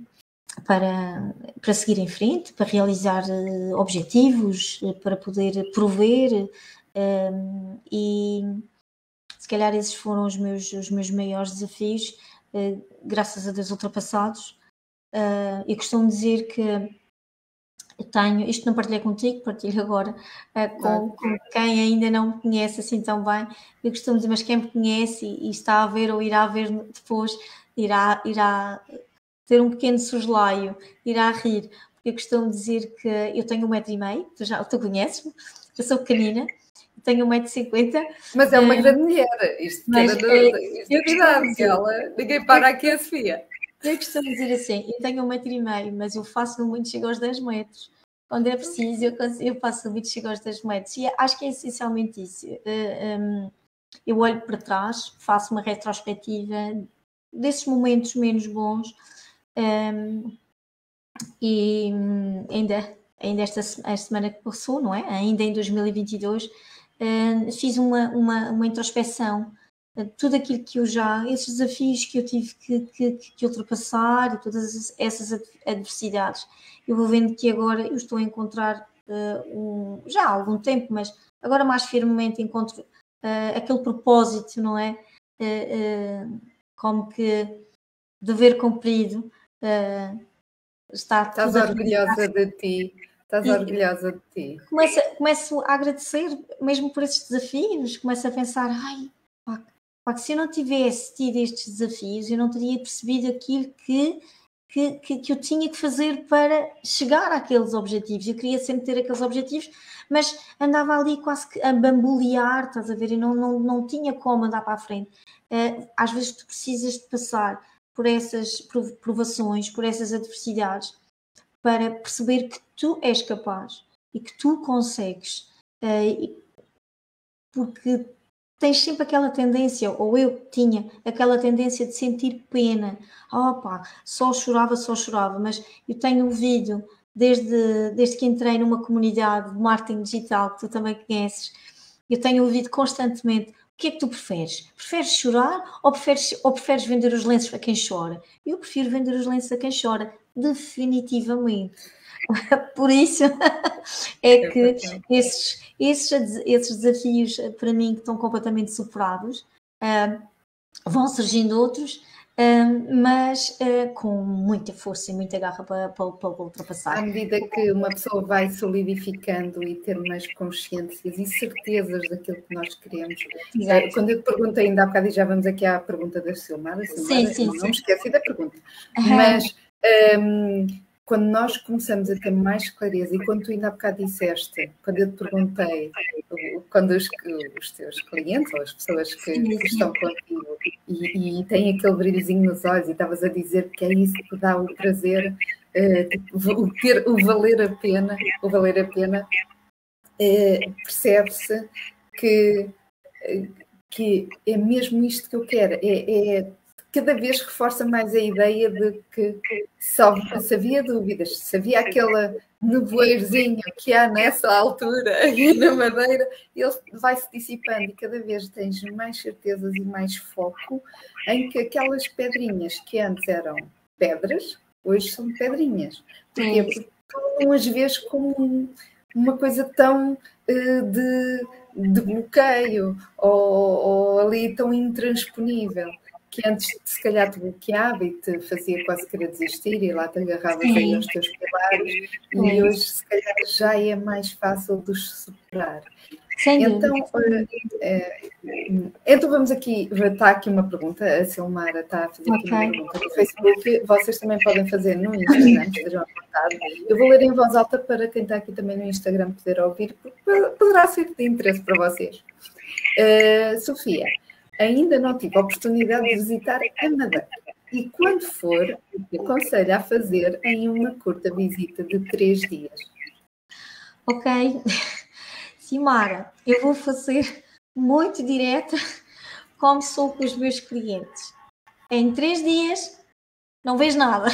para, para seguir em frente, para realizar uh, objetivos, uh, para poder prover. Um, e se calhar esses foram os meus, os meus maiores desafios, graças a Deus ultrapassados. eu costumo dizer que tenho, isto não partilhei contigo, partilho agora uh, com, com, quem ainda não me conhece assim tão bem. Eu costumo dizer, mas quem me conhece e, e, está a ver ou irá ver depois, irá, irá ter um pequeno soslaio, irá rir. Porque eu costumo dizer que eu tenho um metro e meio, tu já tu conheces-me, eu sou pequenina, tenho 1,50m. Mas é uma uh, grande mulher, isto mas, é, eu cuidado, ela, ninguém para aqui a Sofia. Eu costumo dizer assim, eu tenho um metro e meio, mas eu faço muito, chego aos 10 metros. Quando é preciso, eu, eu faço muito, chego aos 10 metros. E acho que é essencialmente isso. Eh, ehm, eu olho para trás, faço uma retrospectiva desses momentos menos bons, ehm, e hum, ainda, ainda esta, semana que passou, não é? Ainda em 2022, uh, fiz uma, uma, uma introspeção tudo aquilo que eu já, esses desafios que eu tive que, que, que, ultrapassar e todas essas adversidades, eu vou vendo que agora eu estou a encontrar uh, um, já há algum tempo, mas agora mais firmemente encontro uh, aquele propósito, não é? Uh, como que dever cumprido está Estás orgulhosa de ti. Estás e orgulhosa de ti. Começo, começo a agradecer mesmo por esses desafios, começo a pensar, ai, pá, se eu não tivesse tido estes desafios, eu não teria percebido aquilo que que, que, que, eu tinha que fazer para chegar àqueles objetivos. Eu queria sempre ter aqueles objetivos, mas andava ali quase que a bambolear, estás a ver? E não, não, não tinha como andar para a frente. Uh, às vezes tu precisas de passar por essas provações, por essas adversidades, para perceber que tu és capaz e que tu consegues. Uh, porque tens sempre aquela tendência, ou eu tinha aquela tendência de sentir pena. Opa, só chorava, só chorava, mas eu tenho ouvido desde, desde que entrei numa comunidade de marketing digital que tu também conheces, eu tenho ouvido constantemente o que é que tu preferes? Preferes chorar ou preferes, ou preferes vender os lenços a quem chora? Eu prefiro vender os lenços a quem chora, definitivamente. Por isso é que esses, esses, esses desafios eh, para mim que estão completamente superados uh, vão surgindo outros, uh, mas uh, com muita força e muita garra para, para, para, ultrapassar. À medida que uma pessoa vai solidificando e ter mais consciências e certezas daquilo que nós queremos. Exato. Quando eu te perguntei ainda há bocado, e já vamos aqui à pergunta da Silmara, Silmara sim, sim, não, sim. me esqueci da pergunta, mas. Um, quando nós começamos a ter mais clareza, e quando tu ainda há bocado disseste, quando eu te perguntei, quando os, os teus clientes ou as pessoas que, que estão contigo e, e, têm aquele brilhozinho nos olhos e estavas a dizer que é isso que dá o prazer, uh, o, ter, o valer a pena, o valer a pena, uh, percebe-se que, uh, que é mesmo isto que eu quero, é, é cada vez reforça mais a ideia de que só, se havia dúvidas, se havia aquele nevoeirozinho que há nessa altura aqui na Madeira, ele vai se dissipando e cada vez tens mais certezas e mais foco em que aquelas pedrinhas que antes eram pedras, hoje são pedrinhas. Porquê? Porque tu não as vês como uma coisa tão uh, de, de bloqueio ou, ou ali tão intransponível que antes se calhar te bloqueava e te fazia quase querer desistir e lá te agarravas Sim. aí aos teus pilares e hoje se calhar já é mais fácil de os superar. Sem então, é, então vamos aqui, está aqui uma pergunta, a Silmara está a fazer okay. aqui uma pergunta no Facebook, vocês também podem fazer no Instagram, estejam à vontade. Eu vou ler em voz alta para quem está aqui também no Instagram poder ouvir, porque poderá ser de interesse para vocês. Uh, Sofia, Ainda não tive a oportunidade de visitar Madeira. E quando for, aconselho a fazer em uma curta visita de três dias. Ok. Simara, eu vou fazer muito direta, como sou com os meus clientes. Em três dias, não vês nada.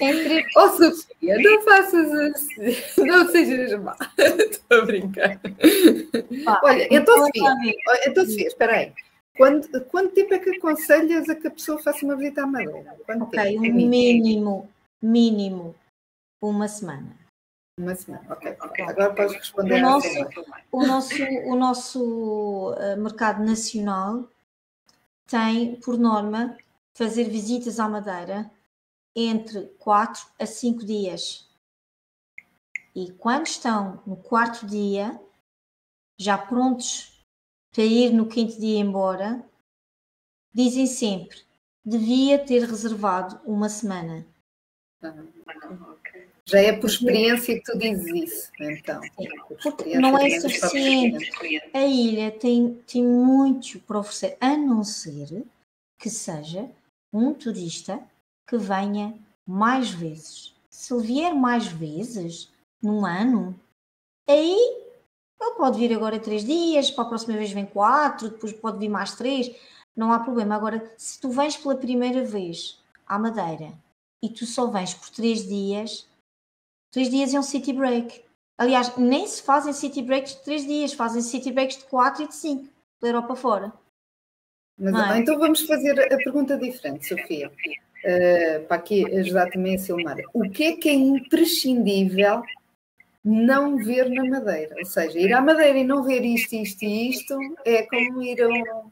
Entre... Oh, Sofia, não faças assim, não sejas má. Estou a brincar. Olha, então, Sofia, então, Sofia, espera aí. Quando, quanto tempo é que aconselhas a que a pessoa faça uma visita à Madeira? Quanto ok, tempo? um mínimo, mínimo, uma semana. Uma semana, ok. Agora podes responder o nosso, o nosso, o nosso uh, mercado nacional tem, por norma, fazer visitas à Madeira entre 4 a 5 dias. E quando estão no quarto dia, já prontos para ir no quinto dia embora, dizem sempre: devia ter reservado uma semana. Já é por experiência que tu dizes isso, então. Porque não é suficiente. A ilha tem, tem muito para oferecer, a não ser que seja um turista que venha mais vezes. Se ele vier mais vezes num ano, aí ele pode vir agora três dias, para a próxima vez vem quatro, depois pode vir mais três, não há problema. Agora, se tu vens pela primeira vez à Madeira e tu só vens por três dias, três dias é um city break. Aliás, nem se fazem city breaks de três dias, fazem city breaks de quatro e de cinco, da Europa fora. Mas, é? Então vamos fazer a pergunta diferente, Sofia, uh, para aqui ajudar também a Silmar. O que é que é imprescindível não ver na Madeira? Ou seja, ir à Madeira e não ver isto, isto e isto é como ir a um,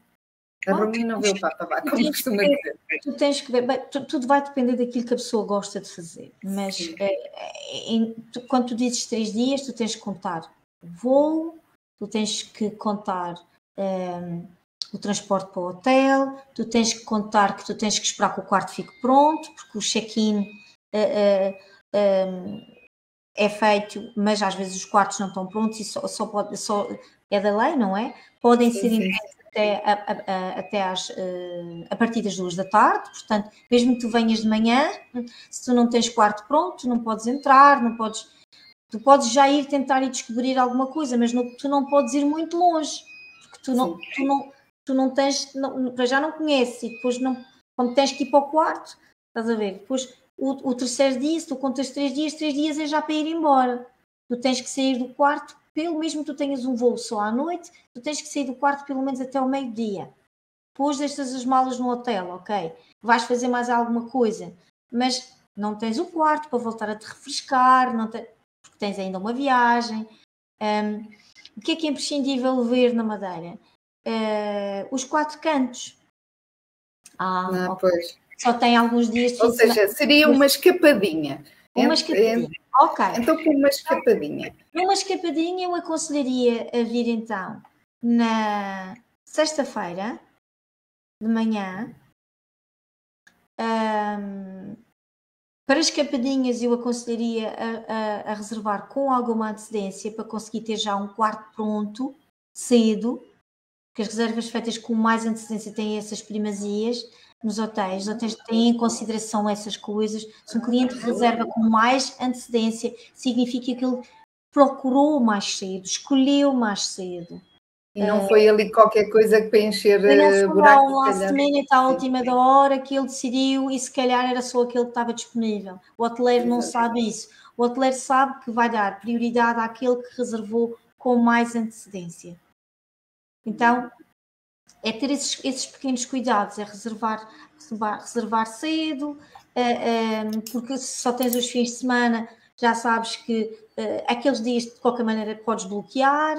a Rumi não vê o Papa vá, como costuma dizer. Tu tens que ver, bem, tudo vai depender daquilo que a pessoa gosta de fazer, mas é, é, tu, quando tu dizes três dias, tu tens que contar o voo, tu tens que contar um, o transporte para o hotel, tu tens que contar que tu tens que esperar que o quarto fique pronto, porque o check-in uh, uh, um, é feito, mas às vezes os quartos não estão prontos e só, só, pode, só é da lei, não é? Podem sim, ser sim até, a, a, até às, uh, a partir das duas da tarde, portanto, mesmo que tu venhas de manhã, se tu não tens quarto pronto, não podes entrar, não podes, tu podes já ir tentar e descobrir alguma coisa, mas não, tu não podes ir muito longe, porque tu não, tu não, tu não tens, não, para já não conheces, e depois não, quando tens que ir para o quarto, estás a ver, depois o, o terceiro dia, se tu contas três dias, três dias é já para ir embora, tu tens que sair do quarto pelo mesmo que tu tenhas um voo só à noite, tu tens que sair do quarto pelo menos até o meio-dia. Depois deixas as malas no hotel, ok? Vais fazer mais alguma coisa, mas não tens o quarto para voltar a te refrescar, não te... porque tens ainda uma viagem. Um, o que é que é imprescindível ver na Madeira? Uh, os quatro cantos. Ah, ah okay. pois. Só tem alguns dias de Ou seja, seria uma escapadinha. Uma escapadinha. Ok. Então, com uma escapadinha. Uma escapadinha, eu aconselharia a vir então na sexta-feira de manhã. Um, para escapadinhas, eu aconselharia a, a, a, reservar com alguma antecedência para conseguir ter já um quarto pronto cedo, porque as reservas feitas com mais antecedência têm essas primazias nos hotéis. Os hotéis têm em consideração essas coisas. Se um cliente reserva com mais antecedência, significa que ele procurou mais cedo, escolheu mais cedo. E não foi ali qualquer coisa que para encher não eh, buraco. Não last minute à última da hora que ele decidiu e se calhar era só aquele que estava disponível. O hoteleiro não sabe isso. O hoteleiro sabe que vai dar prioridade àquele que reservou com mais antecedência. Então, é ter esses, esses pequenos cuidados, é reservar, reservar, reservar cedo, é, é, porque se só tens os fins de semana, já sabes que é, aqueles dias de qualquer maneira podes bloquear,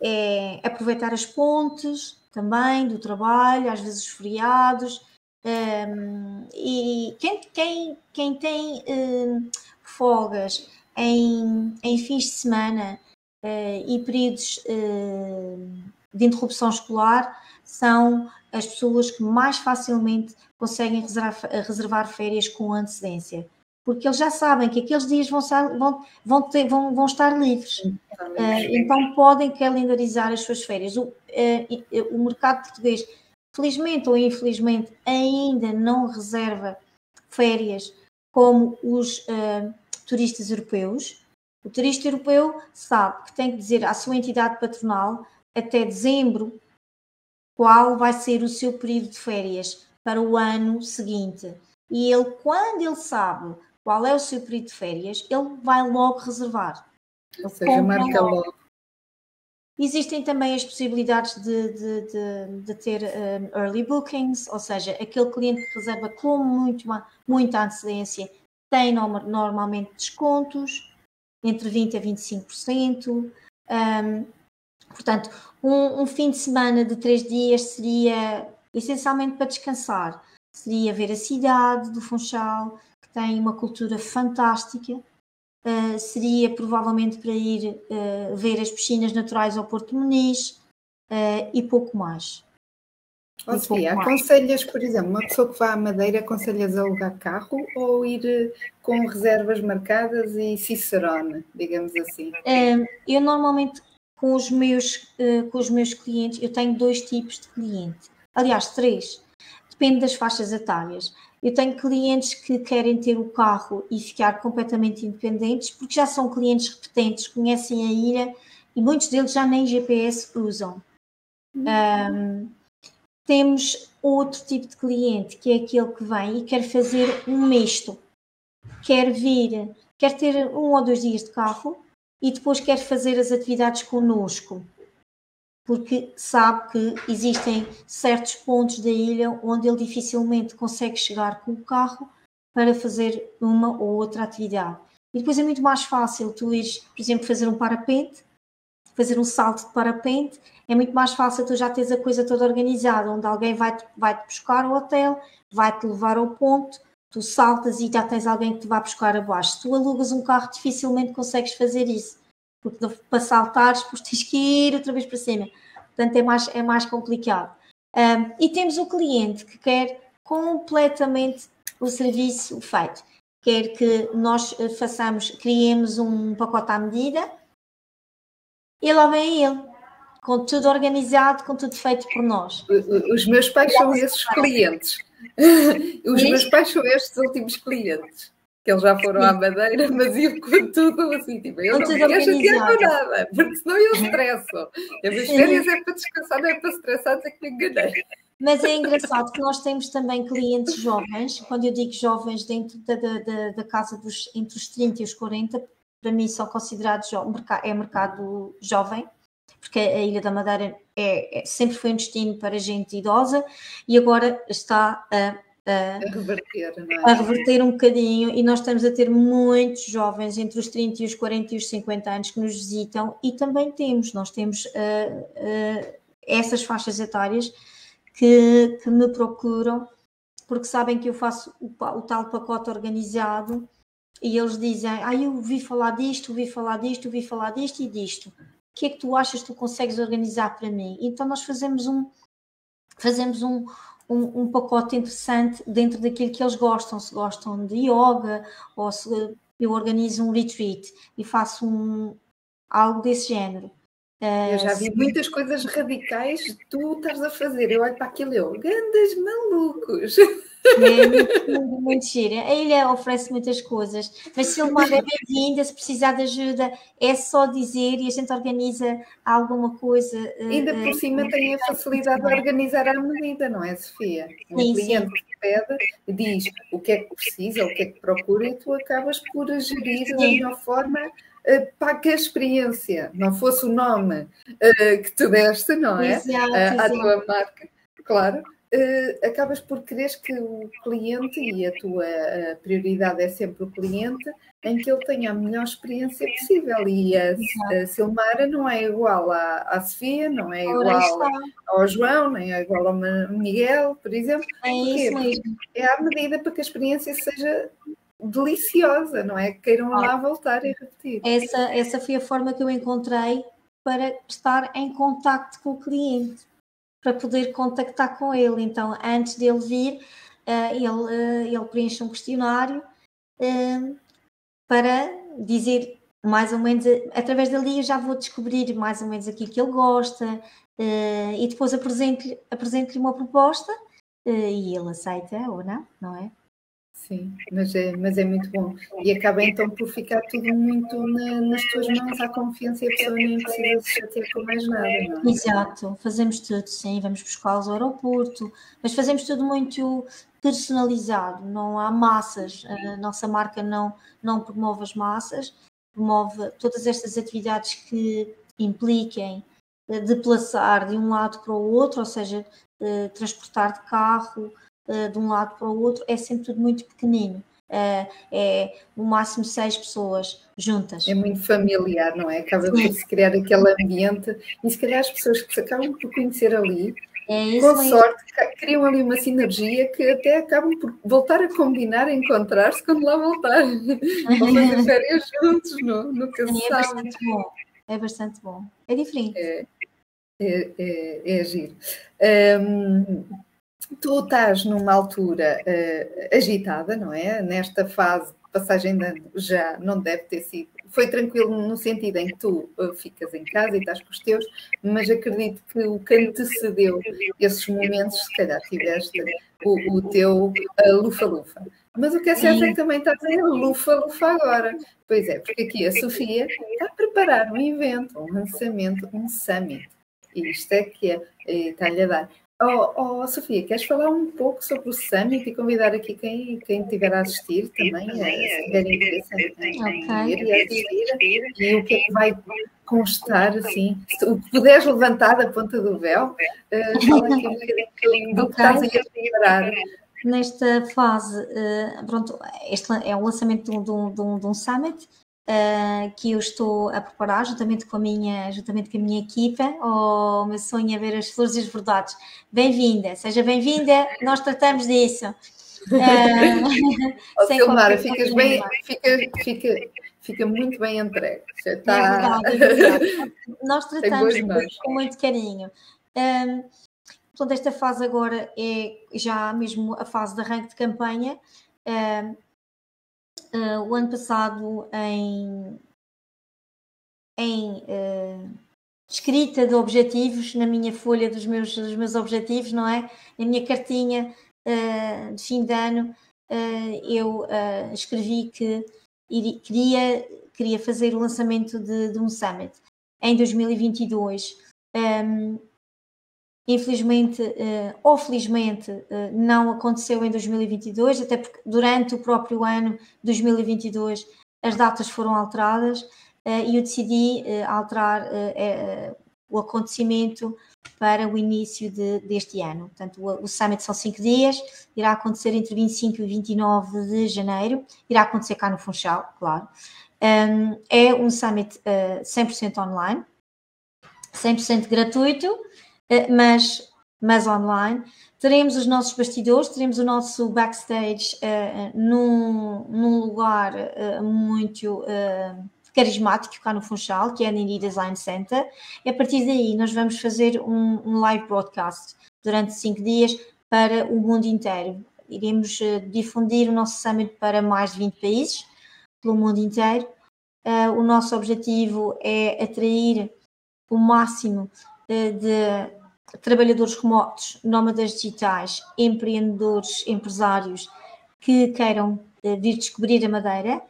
é aproveitar as pontes também do trabalho, às vezes os feriados. e quem, quem, quem tem folgas em, em fins de semana e períodos de interrupção escolar são as pessoas que mais facilmente conseguem reservar, reservar férias com antecedência, porque eles já sabem que aqueles dias vão, vão, vão, ter, vão, vão estar livres, uh, então podem calendarizar as suas férias. O, o mercado português, felizmente ou infelizmente, ainda não reserva férias como os turistas europeus. O turista europeu sabe que tem que dizer à sua entidade patronal até dezembro qual vai ser o seu período de férias para o ano seguinte. E ele, quando ele sabe qual é o seu período de férias, ele vai logo reservar. Ou seja, marca logo. logo. Existem também as possibilidades de, de, de, de ter um, early bookings, ou seja, aquele cliente que reserva com muito, muita antecedência tem normalmente descontos entre 20% a 25%. Um, Portanto, um, um, fim de semana de três dias seria essencialmente para descansar. Seria ver a cidade do Funchal, que tem uma cultura fantástica. Uh, seria provavelmente para ir uh, ver as piscinas naturais ao Porto Muniz uh, e pouco mais. Oh, Sofia, aconselhas, por exemplo, uma pessoa que vá à Madeira, aconselhas a alugar carro ou ir com reservas marcadas e Cicerone, digamos assim? eu normalmente com os meus, uh, com os meus clientes, eu tenho dois tipos de cliente. Aliás, três. Depende das faixas etárias. Eu tenho clientes que querem ter o carro e ficar completamente independentes, porque já são clientes repetentes, conhecem a ilha e muitos deles já nem GPS usam. Um, temos outro tipo de cliente, que é aquele que vem e quer fazer um misto. Quer vir, quer ter um ou dois dias de carro e depois quer fazer as atividades connosco. Porque sabe que existem certos pontos da ilha onde ele dificilmente consegue chegar com o carro para fazer uma ou outra atividade. E depois é muito mais fácil tu ires, por exemplo, fazer um parapente, fazer um salto de parapente, é muito mais fácil tu já teres a coisa toda organizada, onde alguém vai-te vai buscar ao hotel, vai-te levar ao ponto, tu saltas e já tens alguém que te vai buscar abaixo. Se tu alugas um carro, dificilmente consegues fazer isso, porque para saltares, depois tens que ir outra vez para cima. Portanto, é mais, é mais complicado. Um, e temos o cliente que quer completamente o serviço feito quer que nós eh, façamos, criemos um pacote à medida, e lá vem ele, com tudo organizado, com tudo feito por nós. Os meus pais são esses clientes. Os meus pais são estes últimos clientes. Que eles já foram à Madeira, mas iam com tudo assim, tipo, eu não chatear com nada, porque senão eu estresso. As minhas férias é para descansar, não é para estressar, dizer que me enganei. Mas é engraçado que nós temos também clientes jovens, quando eu digo jovens, dentro da, da, da casa dos entre os 30 e os 40, para mim são considerados é mercado jovem, porque a Ilha da Madeira é, é, sempre foi um destino para gente idosa e agora está a, a, a, reverter, é? a reverter um bocadinho e nós estamos a ter muitos jovens entre os 30 e os 40 e os 50 anos que nos visitam e também temos, nós temos uh, uh, essas faixas etárias que, que me procuram porque sabem que eu faço o, o, tal pacote organizado e eles dizem, ah, eu ouvi falar disto, ouvi falar disto, ouvi falar disto e disto. O que é que tu achas que tu consegues organizar para mim? Então nós fazemos um fazemos um, um, um, pacote interessante dentro daquilo que eles gostam, se gostam de yoga ou se eu organizo um retreat e faço um, algo desse género. Uh, eu já vi sim. muitas coisas radicais que tu estás a fazer. Eu olho para aquilo e eu, grandes malucos. É muito, muito. A ilha oferece muitas coisas, mas se ele manda é bem-vinda, se precisar de ajuda, é só dizer e a gente organiza alguma coisa. Eh, Ainda por uh, cima tem a facilidade de organizar à medida, não é, Sofia? O sim, cliente sim. pede diz o que é que precisa, o que é que procura e tu acabas por gerir sim. da melhor forma eh, para que a experiência não fosse o nome uh, que tu deste, não é? Exato, uh, à tua marca, claro. Uh, acabas por querer que o cliente, e a tua prioridade é sempre o cliente, em que ele tenha a melhor experiência possível. E a, a Silmara não é igual à, à Sofia, não é igual ao João, nem é igual ao Miguel, por exemplo. É isso mesmo. É à medida para que a experiência seja deliciosa, não é? Queiram lá voltar e repetir. Essa, essa foi a forma que eu encontrei para estar em contacto com o cliente, para poder contactar com ele. Então, antes dele vir, uh, ele, uh, ele preenche um questionário uh, para dizer mais ou menos, através dali eu já vou descobrir mais ou menos aquilo que ele gosta e depois apresento-lhe apresento uma proposta e ele aceita ou não, não é? Sim, mas é, mas é muito bom. E acaba então por ficar tudo muito na, nas tuas mãos, à confiança e a pessoa nem precisa se chatear com mais nada. É? Exato, fazemos tudo, sim, vamos buscá-los ao aeroporto, mas fazemos tudo muito personalizado, não há massas, a nossa marca não, não promove as massas, promove todas estas atividades que impliquem eh, deplaçar de um lado para o outro, ou seja, eh, transportar de carro, uh, de um lado para o outro, é sempre tudo muito pequenino. Uh, é no máximo seis pessoas juntas. É muito familiar, não é? Acaba por se criar aquele ambiente e se calhar as pessoas que se acabam por conhecer ali, é com sorte, criam ali uma sinergia que até acabam por voltar a combinar, a encontrar-se quando lá voltar. Vão fazer férias juntos, não? nunca se é sabe. Bastante bom. É bastante bom. É diferente. É, é, é, é giro. Um, tu estás numa altura uh, agitada, não é? Nesta fase de passagem de ano já não deve ter sido. Foi tranquilo no sentido em que tu uh, ficas em casa e estás com os teus, mas acredito que o que antecedeu esses momentos, se calhar tiveste o, o teu lufa-lufa. Uh, mas o que é certo é que também estás a lufa-lufa agora. Pois é, porque aqui a Sofia está a preparar um evento, um lançamento, um summit. E isto é que é, está-lhe a dar Oh, oh, Sofia, queres falar um pouco sobre o Summit e convidar aqui quem, quem tiver a assistir também, eh, se tiver interesse em, okay. ir e assistir, e o que é que vai constar, assim, o que puderes levantar da ponta do véu, uh, fala aqui um bocadinho do que estás a preparar. Nesta fase, pronto, este é o lançamento de um, de um, de um summit, uh, que eu estou a preparar juntamente com a minha, juntamente com a minha equipa. O meu sonho é ver as flores e as verdades. Bem-vinda, seja bem-vinda, nós tratamos disso. Uh, oh, Silmara, ficas bem, fica, fica, fica muito bem entregue. Já está... É verdade, é. Nós tratamos com muito carinho. Um, portanto, esta fase agora é já mesmo a fase de arranque de campanha. Um, uh, o ano passado em, em uh, escrita de objetivos, na minha folha dos meus, dos meus objetivos, não é? Na minha cartinha uh, de fim de ano, eu escrevi que iria, queria, queria fazer o lançamento de, de um summit em 2022. Um, Infelizmente, uh, ou felizmente, uh, não aconteceu em 2022, até porque durante o próprio ano 2022 as datas foram alteradas uh, e eu decidi alterar o acontecimento para o início de, deste ano. Portanto, o, Summit são cinco dias, irá acontecer entre 25 e 29 de janeiro, irá acontecer cá no Funchal, claro. Um, é um Summit 100% online, 100% gratuito eh, mas, mas online. Teremos os nossos bastidores, teremos o nosso backstage uh, num, num, lugar uh, muito uh, carismático cá no Funchal, que é a Nini Design Center. E a partir daí nós vamos fazer um, um live broadcast durante cinco dias para o mundo inteiro. Iremos difundir o nosso summit para mais de 20 países pelo mundo inteiro. o nosso objetivo é atrair o máximo de trabalhadores remotos, nómadas digitais, empreendedores, empresários que queiram eh, vir descobrir a Madeira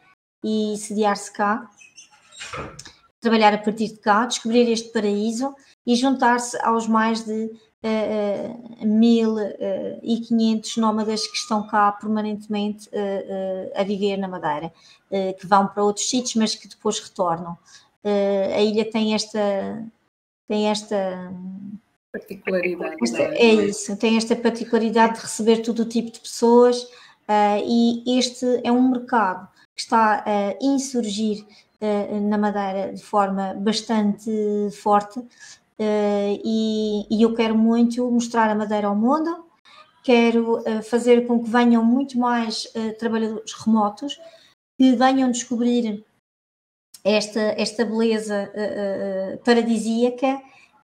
e sediar-se cá, trabalhar a partir de cá, descobrir este paraíso e juntar-se aos mais de uh, uh, 1.500 nómadas que estão cá permanentemente uh, a viver na Madeira, que vão para outros sítios, mas que depois retornam. a ilha tem esta, tem esta particularidade. Esta, é? é isso, tem esta particularidade de receber todo o tipo de pessoas uh, e este é um mercado que está a insurgir uh, na Madeira de forma bastante forte uh, e, e, eu quero muito mostrar a Madeira ao mundo, quero fazer com que venham muito mais trabalhadores remotos que venham descobrir esta, esta beleza paradisíaca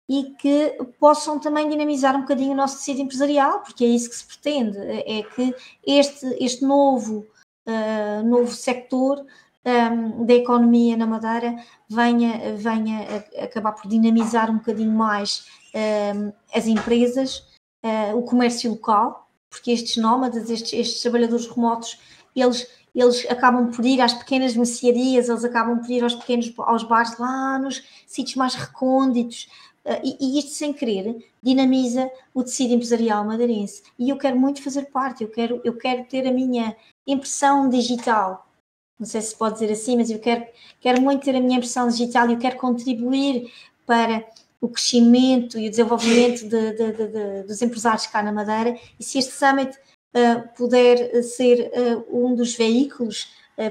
e que possam também dinamizar um bocadinho o nosso tecido empresarial, porque é isso que se pretende, é que este, este novo, uh, novo sector um, ehm, da economia na Madeira venha, venha a, acabar por dinamizar um bocadinho mais um, ehm, as empresas, uh, o comércio local, porque estes nómadas, estes, estes trabalhadores remotos, eles eles acabam por ir às pequenas mercearias, eles acabam por ir aos pequenos aos bares lá nos sítios mais recônditos, e, e, isto sem querer dinamiza o tecido empresarial madeirense. E eu quero muito fazer parte, eu quero, eu quero ter a minha impressão digital. Não sei se pode dizer assim, mas eu quero, quero muito ter a minha impressão digital e eu quero contribuir para o crescimento e o desenvolvimento de, de, de, dos empresários cá na Madeira. E se este summit uh, puder ser uh, um dos veículos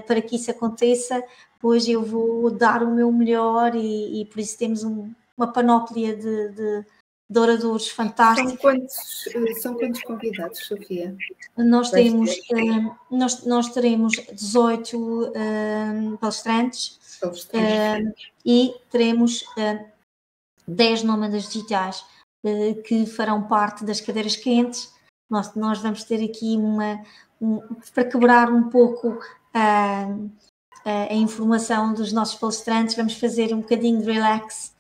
para que isso aconteça, pois eu vou dar o meu melhor e, e por isso temos um, uma panóplia de, de, de oradores fantásticos. São quantos, eh, são quantos convidados, Sofia? Nós temos, uh, nós, nós teremos 18 uh, palestrantes, uh, e teremos uh, 10 nómadas digitais que farão parte das cadeiras quentes. Nós, nós vamos ter aqui uma, um, para quebrar um pouco a, a informação dos nossos palestrantes, vamos fazer um bocadinho de relax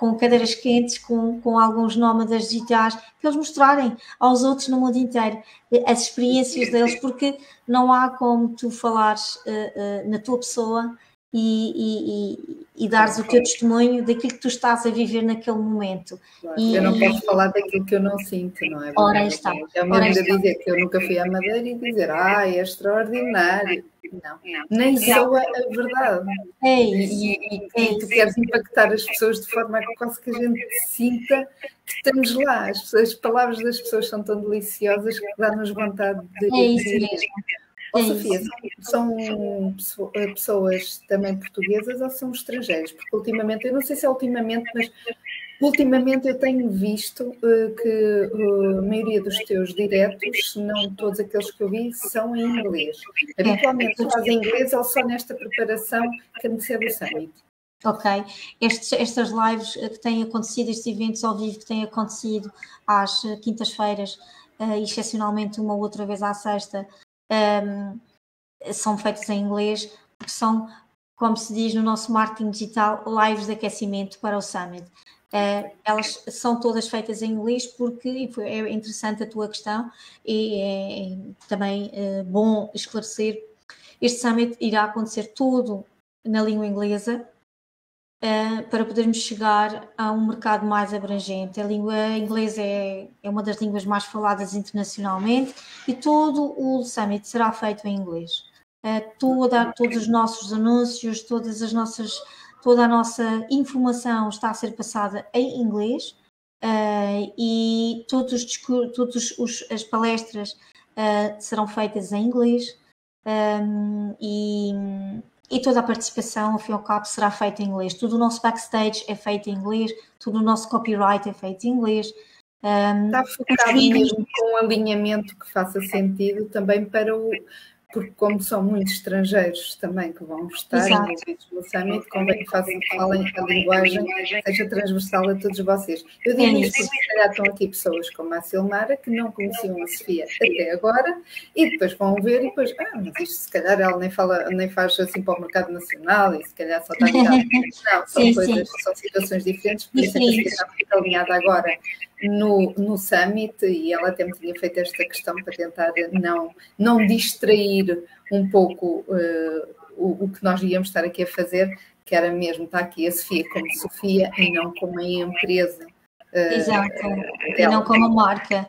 com cadeiras quentes, com, com alguns nómadas digitais, que eles mostrarem aos outros no mundo inteiro as experiências deles, porque não há como tu falares uh, uh, na tua pessoa e, e, e dares o teu testemunho daquilo que tu estás a viver naquele momento. Claro, e, eu não posso falar daquilo que eu não sinto, não é? Ora está. É mesmo de dizer que eu nunca fui à Madeira e dizer, ah, é extraordinário. Não, nem sou a, verdade. É isso. E, e, é tu queres impactar as pessoas de forma a que quase que a gente sinta que estamos lá. As, as palavras das pessoas são tão deliciosas que dá-nos vontade de. É isso mesmo. Oh, Sofia, são, são, pessoas também portuguesas ou são estrangeiros? Porque ultimamente, eu não sei se é ultimamente, mas ultimamente eu tenho visto uh, que uh, a maioria dos teus diretos, se não todos aqueles que eu vi, são em inglês. Habitualmente tu fazes em inglês ou só nesta preparação que antecede o Summit? Ok, Estes, estas lives que têm acontecido, estes eventos ao vivo que têm acontecido às quintas-feiras, uh, excepcionalmente uma outra vez à sexta, um, são feitas em inglês, porque são, como se diz no nosso marketing digital, lives de aquecimento para o Summit. Uh, elas são todas feitas em inglês porque é interessante a tua questão e é, é também uh, bom esclarecer. Este Summit irá acontecer todo na língua inglesa, uh, para podermos chegar a um mercado mais abrangente. A língua inglesa é, é uma das línguas mais faladas internacionalmente e todo o summit será feito em inglês. Uh, toda, todos os nossos anúncios, todas as nossas, toda a nossa informação está a ser passada em inglês uh, e os, as palestras serão feitas em inglês um, e e toda a participação, ao fim e ao cabo, será feita em inglês. Tudo o nosso backstage é feito em inglês, tudo o nosso copyright é feito em inglês. Um, Está focado mesmo com um alinhamento que faça sentido também para o, porque como são muitos estrangeiros também que vão estar envolvidos no Summit, convém que façam, falem a linguagem seja transversal a todos vocês. Eu digo é isto porque se calhar estão aqui pessoas como a Silmara que não conheciam a Sofia até agora e depois vão ver e depois, ah, mas isto se calhar ela nem, fala, nem faz assim para o mercado nacional e se calhar só está ligada. Não, são sim, coisas, sim. são situações diferentes, por isso é que a Sofia está muito alinhada agora no, no Summit e ela até me tinha feito esta questão para tentar não, não distrair um pouco uh, o, o, que nós íamos estar aqui a fazer, que era mesmo estar aqui a Sofia como Sofia e não como a empresa. Uh, Exato, e não como a marca.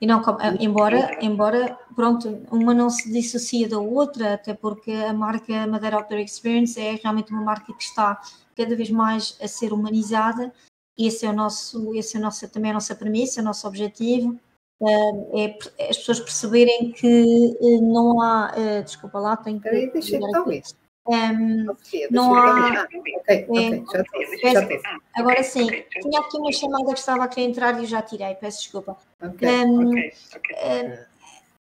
E não como, embora, embora, pronto, uma não se dissocia da outra, até porque a marca Madeira Outdoor Experience é realmente uma marca que está cada vez mais a ser humanizada esse é o nosso, esse é o nosso, também a nossa premissa, o nosso objetivo, é, é as pessoas perceberem que eh, não há, uh, desculpa lá, tenho que. Deixa eu talvez. Um, não há. ok, ok, já estou. Agora sim, tinha aqui uma chamada que estava a querer entrar e eu já tirei, peço desculpa. Okay, um, okay,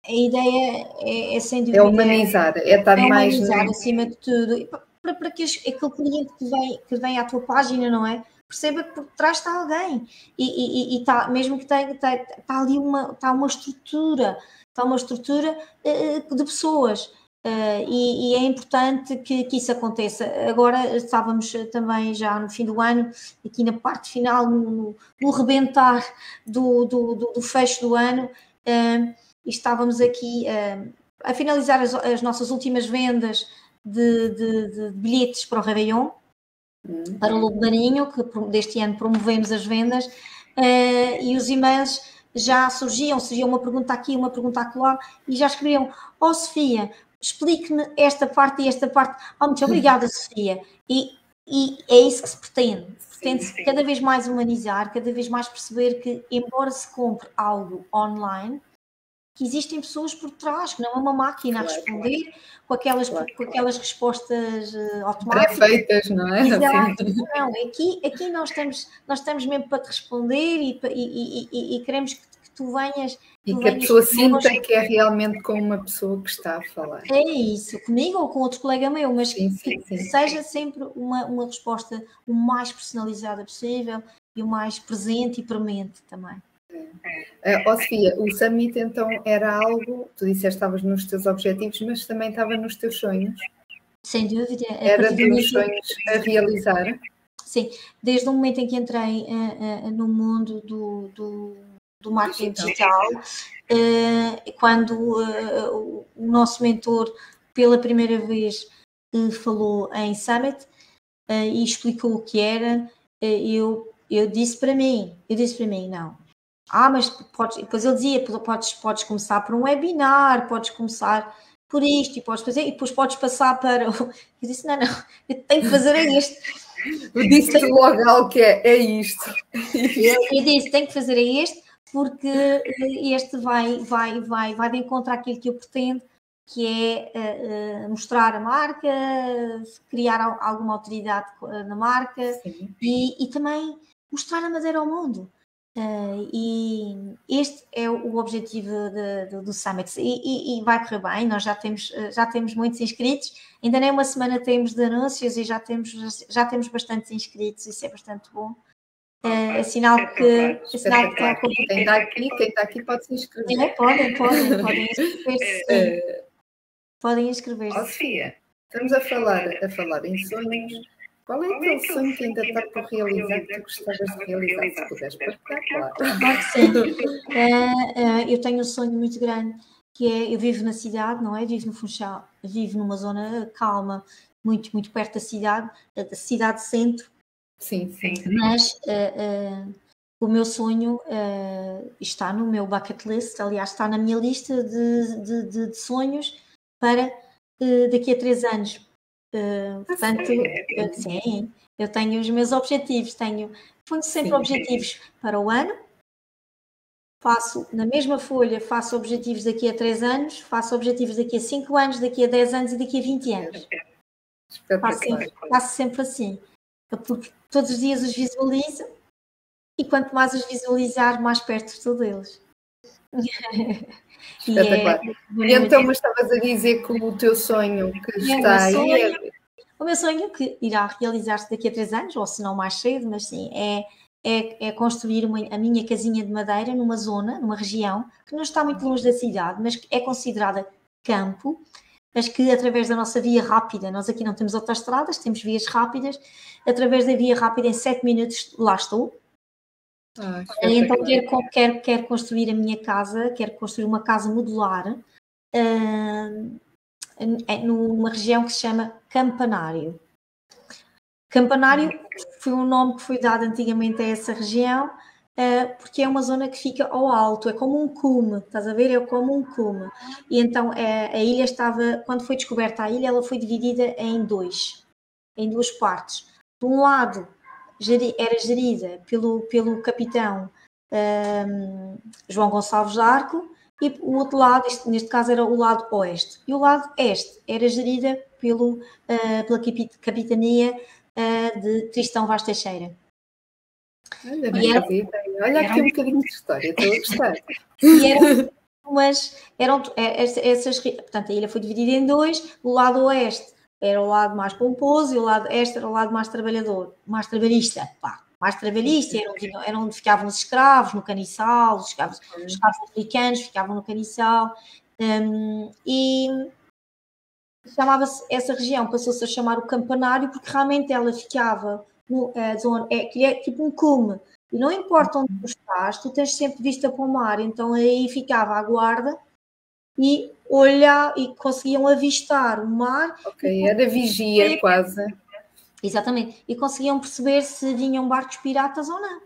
a ideia é, é sem dúvida. É humanizar, é estar é mais. Humanizar acima de tudo. Para, para que aquele cliente que vem, que vem à tua página, não é? Perceba que por trás está alguém e, e, e tá, mesmo que tenha, está, ali uma, está uma estrutura, está uma estrutura uh, de pessoas. Uh, e, e, é importante que, que, isso aconteça. Agora estávamos também já no fim do ano, aqui na parte final, no, no rebentar do, do, do, do, fecho do ano, e estávamos aqui a finalizar as, as, nossas últimas vendas de, de, de bilhetes para o Réveillon, para o Lobo Marinho, que deste ano promovemos as vendas, uh, e os e-mails já surgiam, surgia uma pergunta aqui, uma pergunta acolá, e já escreviam, ó oh, Sofia, explique-me esta parte e esta parte. Oh, muito obrigada, Sofia. E, e é isso que se pretende. Pretende-se cada vez mais humanizar, cada vez mais perceber que, embora se compre algo online, que existem pessoas por trás, que não é uma máquina claro, a responder claro. com, aquelas, claro, com aquelas respostas uh, automáticas. Pré-feitas, não é? Exato. Não, aqui, aqui nós, estamos, nós estamos mesmo para te responder e, e, e, e queremos que, que, tu venhas. E que a pessoa sinta que é realmente com uma pessoa que está a falar. É isso, comigo ou com outro colega meu, mas sim, sim, que sim, seja sempre uma, uma resposta o mais personalizada possível e o mais presente e premente também. Uh, oh, Sofia, o Summit então era algo, tu disseste que estavas nos teus objetivos, mas também estava nos teus sonhos. Sem dúvida. Era dos sonhos a realizar? Sim, desde o momento em que entrei uh, uh, no mundo do, do, do marketing digital, uh, quando o nosso mentor pela primeira vez falou em Summit, e explicou o que era, eu, eu disse para mim, eu disse para mim, não. Ah, mas podes, depois ele dizia, podes, podes começar por um webinar, podes começar por isto e podes fazer, e depois podes passar para. Eu disse: não, não, eu tenho que fazer é isto. Eu disse logo algo que é, é isto. Eu, disse: tenho que fazer é este, porque eh, este vai, vai, vai, vai de encontro àquilo que eu pretendo, que é uh, mostrar a marca, criar alguma autoridade na marca e, e, também mostrar a Madeira ao mundo. Uh, e este é o objetivo de, de, do Summit e, e, e, vai correr bem, nós já temos, já temos muitos inscritos, ainda nem uma semana temos de anúncios e já temos, já temos bastantes inscritos, isso é bastante bom. É, é sinal que, é sinal que está Quem está aqui, quem está aqui pode se inscrever. É, podem, podem, podem inscrever-se. Podem inscrever-se. Oh, Sofia, estamos a falar, a falar em sonhos qual é aquele sonho que ainda está por realizar que tu gostavas de realizar? Se puderes partilhar, claro. Claro que sim. Uh, uh, eu tenho um sonho muito grande que é, eu vivo na cidade, não é? Vivo no Funchal, vivo numa zona calma, muito, muito perto da cidade, da cidade centro. Sim, sim. Mas uh, o meu sonho está no meu bucket list, aliás, está na minha lista de, de, de, de sonhos para daqui a três anos Uh, portanto, eu, sim, eu tenho os meus objetivos, tenho, ponho sempre sim. objetivos para o ano, faço na mesma folha, faço objetivos daqui a 3 anos, faço objetivos daqui a 5 anos, daqui a 10 anos e daqui a 20 anos. Faço sempre, faço sempre assim, porque todos os dias os visualizo e quanto mais os visualizar, mais perto estou deles. E, é, então, mas estavas a dizer que o teu sonho que é, está aí. Sonho, é... O meu sonho que irá realizar-se daqui a três anos, ou se não mais cedo, mas sim, é, é, é construir uma, a minha casinha de madeira numa zona, numa região que não está muito longe da cidade, mas que é considerada campo, mas que através da nossa via rápida, nós aqui não temos autoestradas, temos vias rápidas, através da via rápida em sete minutos lá estou, ah, então quero, quero, quero construir a minha casa, quero construir uma casa modular uh, numa região que se chama Campanário. Campanário foi um nome que foi dado antigamente a essa região, uh, porque é uma zona que fica ao alto, é como um cume, estás a ver? É como um cume. E então uh, a ilha estava, quando foi descoberta a ilha, ela foi dividida em dois, em duas partes. De um lado era gerida pelo, pelo capitão um, João Gonçalves Arco e o outro lado, este, neste caso era o lado oeste, e o lado este era gerida pelo, uh, pela capitania uh, de Tristão Vaz Teixeira. Olha, era, Olha aqui um bocadinho de história, estou a gostar. E eram umas, eram, é, essas, portanto, a ilha foi dividida em dois, o lado oeste era o lado mais pomposo e o lado este era o lado mais trabalhador, mais trabalhista, pá, mais trabalhista, era onde, era onde ficavam os escravos, no caniçal, os escravos, os escravos africanos ficavam no caniçal, um, e chamava-se, essa região passou-se a chamar o campanário porque realmente ela ficava no, é, zona, é, é tipo um cume, e não importa onde tu estás, tu tens sempre vista para o mar, então aí ficava a guarda e olhar e conseguiam avistar o mar. Ok, era vigia quase. Exatamente, e conseguiam perceber se vinham barcos piratas ou não.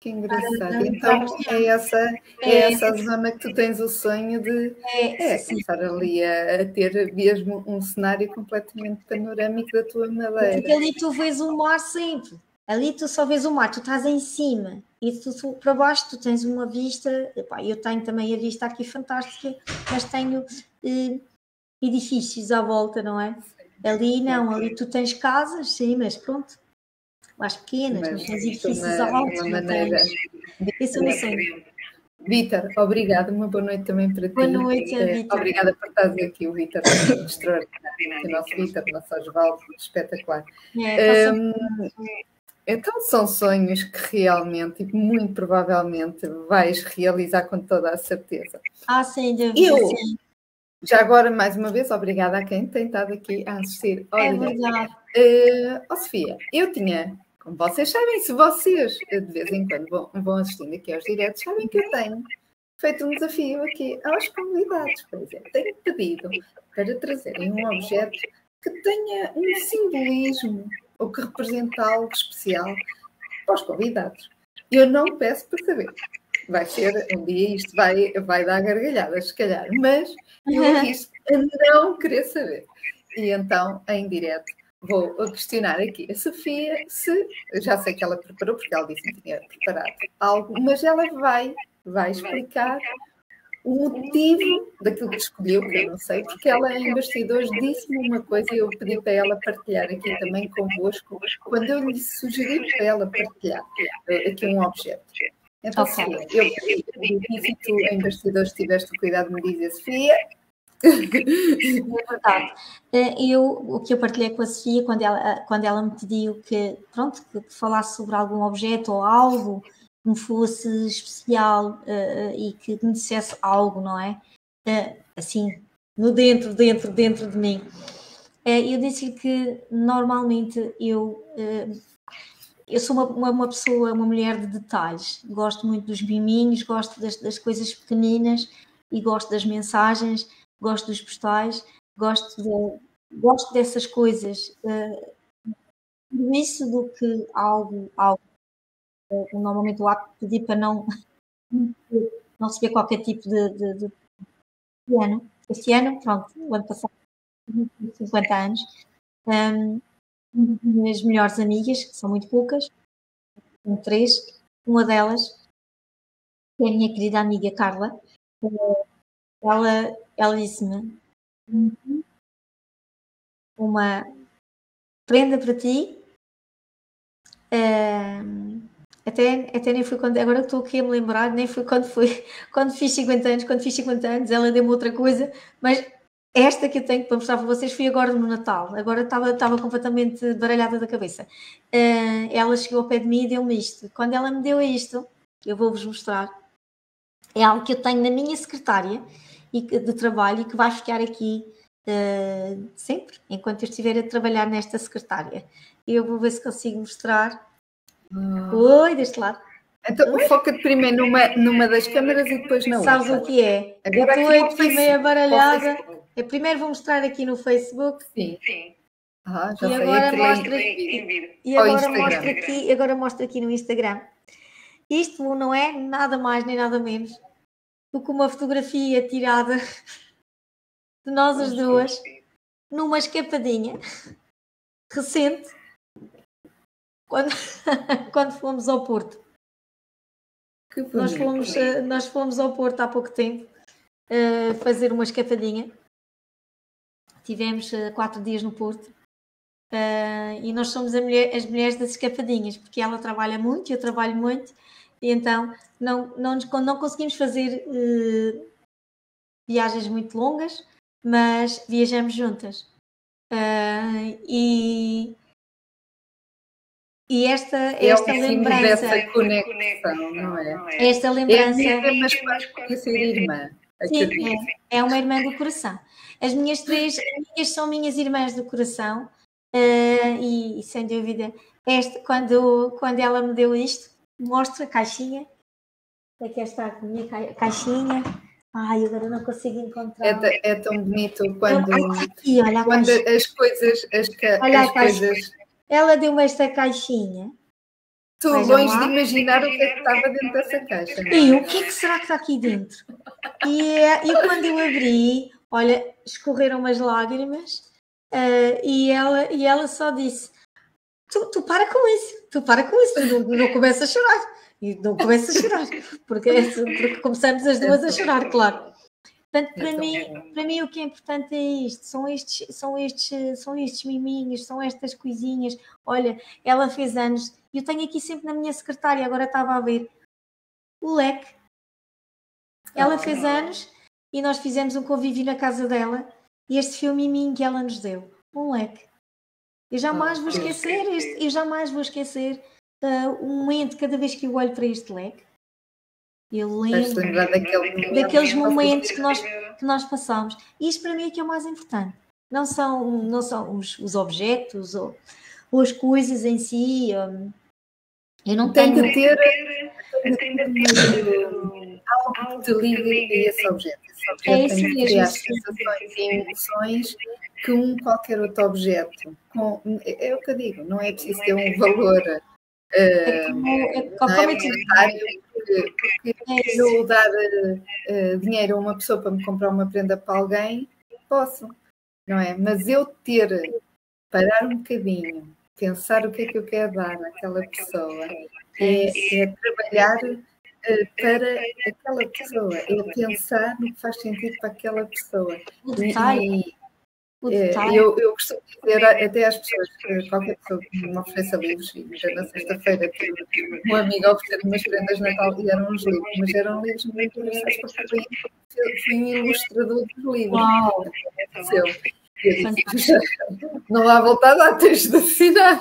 Que engraçado. Então é essa, é, é essa zona que tu tens o sonho de é, é começar ali a, a, ter mesmo um cenário completamente panorâmico da tua madeira. Porque ali tu vês o mar sempre. Ali tu só vês o mar, tu estás em cima e tu, tu para baixo tu tens uma vista. Epá, eu tenho também a vista aqui fantástica, mas tenho eh, edifícios à volta, não é? Ali não, ali tu tens casas, sim, mas pronto, mais pequenas, mas, não tens edifícios altos. Maneira... Esse é o meu sonho. Vitor, obrigada, uma boa noite também para ti. Boa noite, eh, Vitor. Obrigada por estares aqui, o Vitor, extraordinário, o nosso Vitor, o nosso Osvaldo, espetacular. É, um, então são sonhos que realmente, e muito provavelmente, vais realizar com toda a certeza. Ah, sim, eu, sim. Já agora, mais uma vez, obrigada a quem tem estado aqui a assistir. é verdade. Uh, oh, Sofia, eu tinha, como vocês sabem, se vocês de vez em quando vão, vão assistindo aqui aos diretos, sabem que eu tenho feito um desafio aqui aos convidados. Por exemplo, tenho pedido para trazerem um objeto que tenha um simbolismo ou que represente algo especial para os convidados. Eu não peço para saber. Vai ser, um dia isto vai, vai dar gargalhadas, se calhar, mas eu a não querer saber. E então, em direto, vou questionar aqui a Sofia se, já sei que ela preparou, porque ela disse que tinha preparado algo, mas ela vai, vai explicar o motivo daquilo que escolheu, que eu não sei, porque ela em bastidores disse-me uma coisa e eu pedi para ela partilhar aqui também convosco, quando eu lhe sugeri para ela partilhar uh, aqui um objeto. Então, okay. Sofia, eu pedi e tu em bastidores tiveste o cuidado de me dizer, Sofia, é verdade. Eh, eu, o que eu partilhei com a Sofia quando ela, quando ela me pediu que, pronto, que falasse sobre algum objeto ou algo que me fosse especial uh, e que me dissesse algo, não é? Uh, assim, no dentro, dentro, dentro de mim. Uh, eu disse-lhe que normalmente eu, eu sou uma, uma, pessoa, uma mulher de detalhes. Gosto muito dos miminhos, gosto das, das coisas pequeninas e gosto das mensagens gosto dos postais, gosto, de, gosto dessas coisas. Uh, isso do que algo, algo normalmente o ato pedir para não, não receber qualquer tipo de, de, de, ano. Este ano, pronto, o ano passado, 50 anos, um, minhas melhores amigas, que são muito poucas, são três, uma delas, é a minha querida amiga Carla, uh, ela, ela disse-me uma prenda para ti. Uh, até, até nem foi quando, agora estou aqui a me lembrar, nem foi quando foi, quando fiz 50 anos, quando fiz 50 anos, ela deu-me outra coisa, mas esta que eu tenho para mostrar para vocês foi agora no Natal, agora estava, estava completamente baralhada da cabeça. Uh, ela chegou ao pé de mim e deu-me isto. Quando ela me deu isto, eu vou-vos mostrar, é algo que eu tenho na minha secretária de trabalho e que vai ficar aqui uh, sempre, enquanto eu estiver a trabalhar nesta secretária. Eu vou ver se consigo mostrar. Hum. Oi, deste lado. Então, foca-te primeiro numa, numa das câmaras e depois na outra. Sabes o que é? Agora eu estou aqui meio baralhada. Eu primeiro vou mostrar aqui no Facebook. Sim. Sim. Ah, já e sei, agora mostra aqui, e agora mostra aqui, agora mostra aqui no Instagram. Isto não é nada mais nem nada menos do que uma fotografia tirada de nós as duas numa escapadinha recente quando, quando fomos ao Porto. nós, fomos, eh, nós fomos ao Porto há pouco tempo uh, fazer uma escapadinha. Tivemos uh, quatro dias no Porto uh, e nós somos mulher, as mulheres das escapadinhas, porque ela trabalha muito, eu trabalho muito e então não, não, não conseguimos fazer viagens muito longas, mas viajamos juntas. E, e esta, é esta lembrança. Dessa conexão, não é? Esta lembrança. É mas pode ser irmã. Sim, é, é uma irmã do coração. As minhas três amigas são minhas irmãs do coração. Uh, e, sem dúvida, esta, quando, quando ela me deu isto, mostra a caixinha. Aqui está a minha caixinha. Ai, agora não consigo encontrar. É, é tão bonito quando, aqui, olha quando as coisas. As, olha as coisas... Ela deu-me esta caixinha. Estou longe de imaginar o que é que estava dentro dessa caixa. E o que é que será que está aqui dentro? E, e quando eu abri, olha, escorreram umas lágrimas uh, e, ela, e ela só disse: tu, tu para com isso, tu para com isso, tu não, não começa a chorar. E não começa a chorar, porque, é porque começamos as duas a chorar, claro. Portanto, para mim, para mim o que é importante é isto, são estes, são estes, são estes miminhos, são estas coisinhas. Olha, ela fez anos, e eu tenho aqui sempre na minha secretária, agora estava a ver o leque. Ela fez anos e nós fizemos um convívio na casa dela e este filme miminho que ela nos deu, um leque. Eu jamais vou esquecer este, eu jamais vou esquecer uh, um momento cada vez que eu olho para este leque. Eu lembro daquele daqueles momentos que nós, que nós passamos. E isto para mim é que é o mais importante. Não são, não são os, os objetos ou, ou, as coisas em si. Um, eu não tenho tenho de ter, ter algo que te liga a esse objeto. Esse objeto é tem que criar sensações e emoções que um qualquer outro objeto. Com, é, é o que eu digo, não é preciso ter um valor uh, é como, é, não é porque, eu dar uh, dinheiro a uma pessoa para me comprar uma prenda para alguém, posso, não é? Mas eu ter, parar um bocadinho, pensar o que é que eu quero dar àquela pessoa, é, é trabalhar uh, para aquela pessoa, é pensar no que faz sentido para aquela pessoa. E, é, eu, eu costumo dizer até às pessoas, qualquer pessoa que me ofereça livros, e já na sexta-feira um amigo a oferecer umas prendas de Natal e eram uns livros, mas eram livros muito interessantes porque fui, fui um ilustrador dos livros. Uau! não há volta a tens de assinar.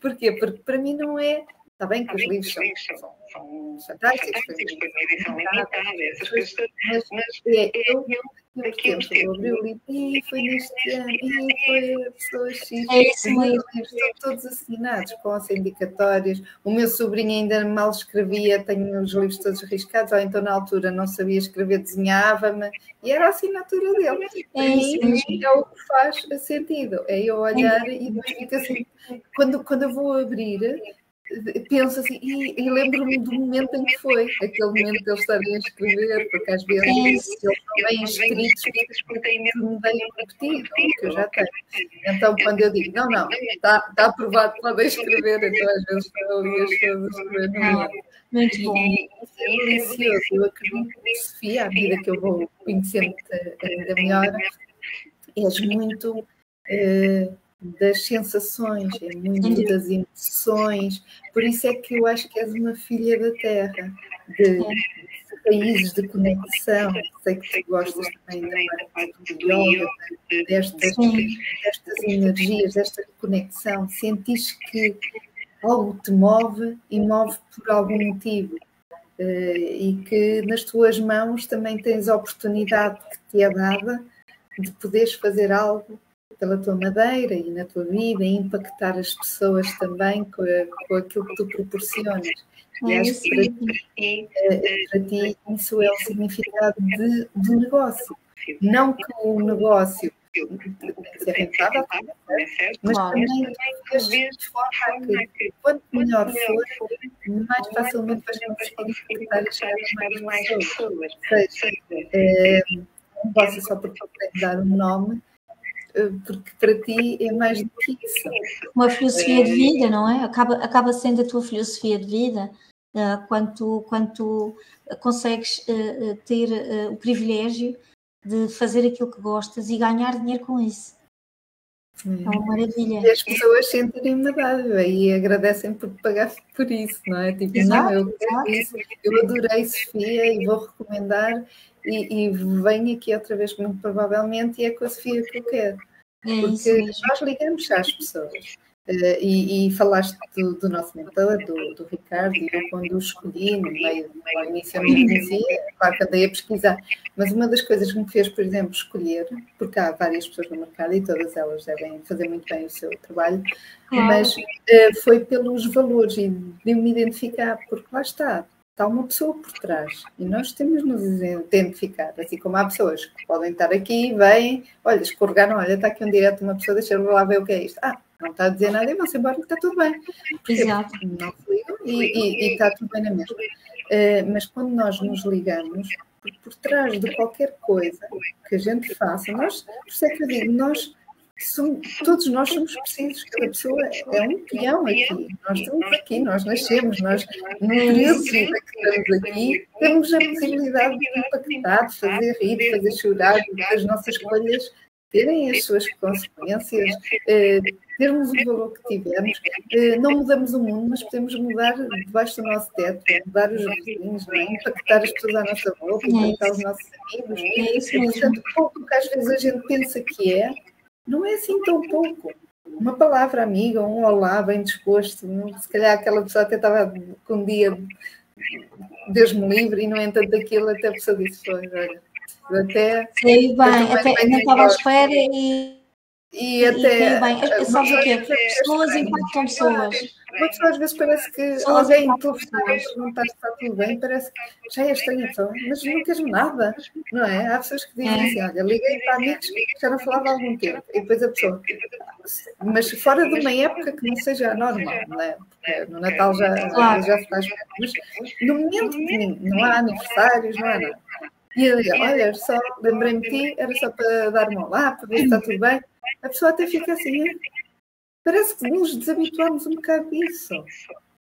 Porquê? Porque para mim não é. Está bem que os livros são, são, são fantásticos, foi uma edição limitada, essas coisas, mas, mas é, eu Daqui uns tempos abri o livro e foi neste ano, e foi a pessoa X. É isso mesmo. Estão todos assinados com as indicatórias. O meu sobrinho ainda mal escrevia, tenho os livros todos riscados, ou então na altura não sabia escrever, desenhava-me, e era a assinatura dele. É isso mesmo. é o que faz sentido. É eu olhar é. e depois fica assim. Quando, quando eu vou abrir, penso assim, e, e lembro-me do momento em que foi, aquele momento de eles estarem a escrever, porque às vezes é eles estão bem escritos porque têm mesmo bem repetido, que eu já tenho. Então, quando eu digo, não, não, está, está aprovado, podem escrever, então às vezes estão ali as pessoas a escrever no meio. Muito bom. E é delicioso. Eu acredito que, Sofia, à medida que eu vou conhecendo-te ainda melhor, és muito. Uh, das sensações, é muito das emoções. Por isso é que eu acho que és uma filha da terra, de, de países de conexão. Sei que tu gostas também da parte do yoga, destas, destas energias, desta conexão. Sentiste que algo te move e move por algum motivo. Uh, e que nas tuas mãos também tens a oportunidade que te é dada de poderes fazer algo pela tua madeira e na tua vida e impactar as pessoas também com, a, com aquilo que tu proporcionas. E acho que para ti, eh, para ti isso é o significado de, do negócio. Não que o negócio ser rentável, mas também de forma que quanto melhor for, mais facilmente vais conseguir impactar e chegar a mais pessoas. Ou seja, é, um negócio só porque dar um nome, eh, porque para ti é mais do que isso. Uma filosofia de vida, não é? Acaba, acaba sendo a tua filosofia de vida uh, quando, tu, quando tu consegues uh, ter o privilégio de fazer aquilo que gostas e ganhar dinheiro com isso. Hum. É uma maravilha. E as pessoas sentem-me dádiva e agradecem por pagar por isso, não é? Tipo, exato, não, eu quero isso, eu adorei Sofia e vou recomendar e, e venho aqui outra vez, muito provavelmente, e é com a Sofia que eu quero. É porque nós ligamos às pessoas. Uh, e, e, falaste do, do, nosso mentor, do, do Ricardo, e eu quando o escolhi, no meio, no início eu não conhecia, claro que andei a pesquisar, mas uma das coisas que me fez, por exemplo, escolher, porque há várias pessoas no mercado e todas elas devem fazer muito bem o seu trabalho, mas uh, foi pelos valores e de me identificar, porque lá está, está uma pessoa por trás e nós temos de nos identificar, assim como há pessoas que podem estar aqui, vêm, olha, escorregaram, olha, está aqui um direto de uma pessoa, deixa eu lá ver o que é isto. Ah, não está a dizer nada e vão-se embora, está tudo bem. Exato. Não ligam e, e, está tudo bem na mesma. Uh, mas quando nós nos ligamos, por, por trás de qualquer coisa que a gente faça, nós, por isso é que eu digo, nós somos, todos nós somos precisos, cada pessoa é um peão aqui. Nós estamos aqui, nós nascemos, nós no vida que estamos aqui, temos a possibilidade de impactar, de fazer rir, de fazer chorar, as nossas escolhas terem as suas consequências, eh, termos o valor que tivermos. Eh, não mudamos o mundo, mas podemos mudar debaixo do nosso teto, mudar os vizinhos, é? impactar as pessoas à nossa volta, impactar os nossos amigos. É isso Portanto, pouco que às vezes a gente pensa que é, não é assim tão pouco. Uma palavra amiga, um olá bem disposto, se calhar aquela pessoa até estava com um dia, Deus me livre, e no entanto aquilo até a pessoa disse, foi, olha, até... Sei bem, até, não estava à espera e E, e até. bem, sabes o quê? Pessoas impactam pessoas. Uma pessoa às vezes parece que Só alguém telefonar e perguntar se está tudo bem, parece que já é estranha pessoa, mas não queres nada, não é? Há pessoas que dizem é. assim: olha, liguei para amigos que já não falava há algum tempo, e depois a pessoa, mas fora de uma época que não seja normal, não é? Porque no Natal já, claro. já se faz, mas no momento que não há aniversários, não há nada. E ele, olha, só lembrei-me de ti, era só para dar uma olá, para ver se está tudo bem. A pessoa até fica assim, Parece que nos desabituamos um bocado disso.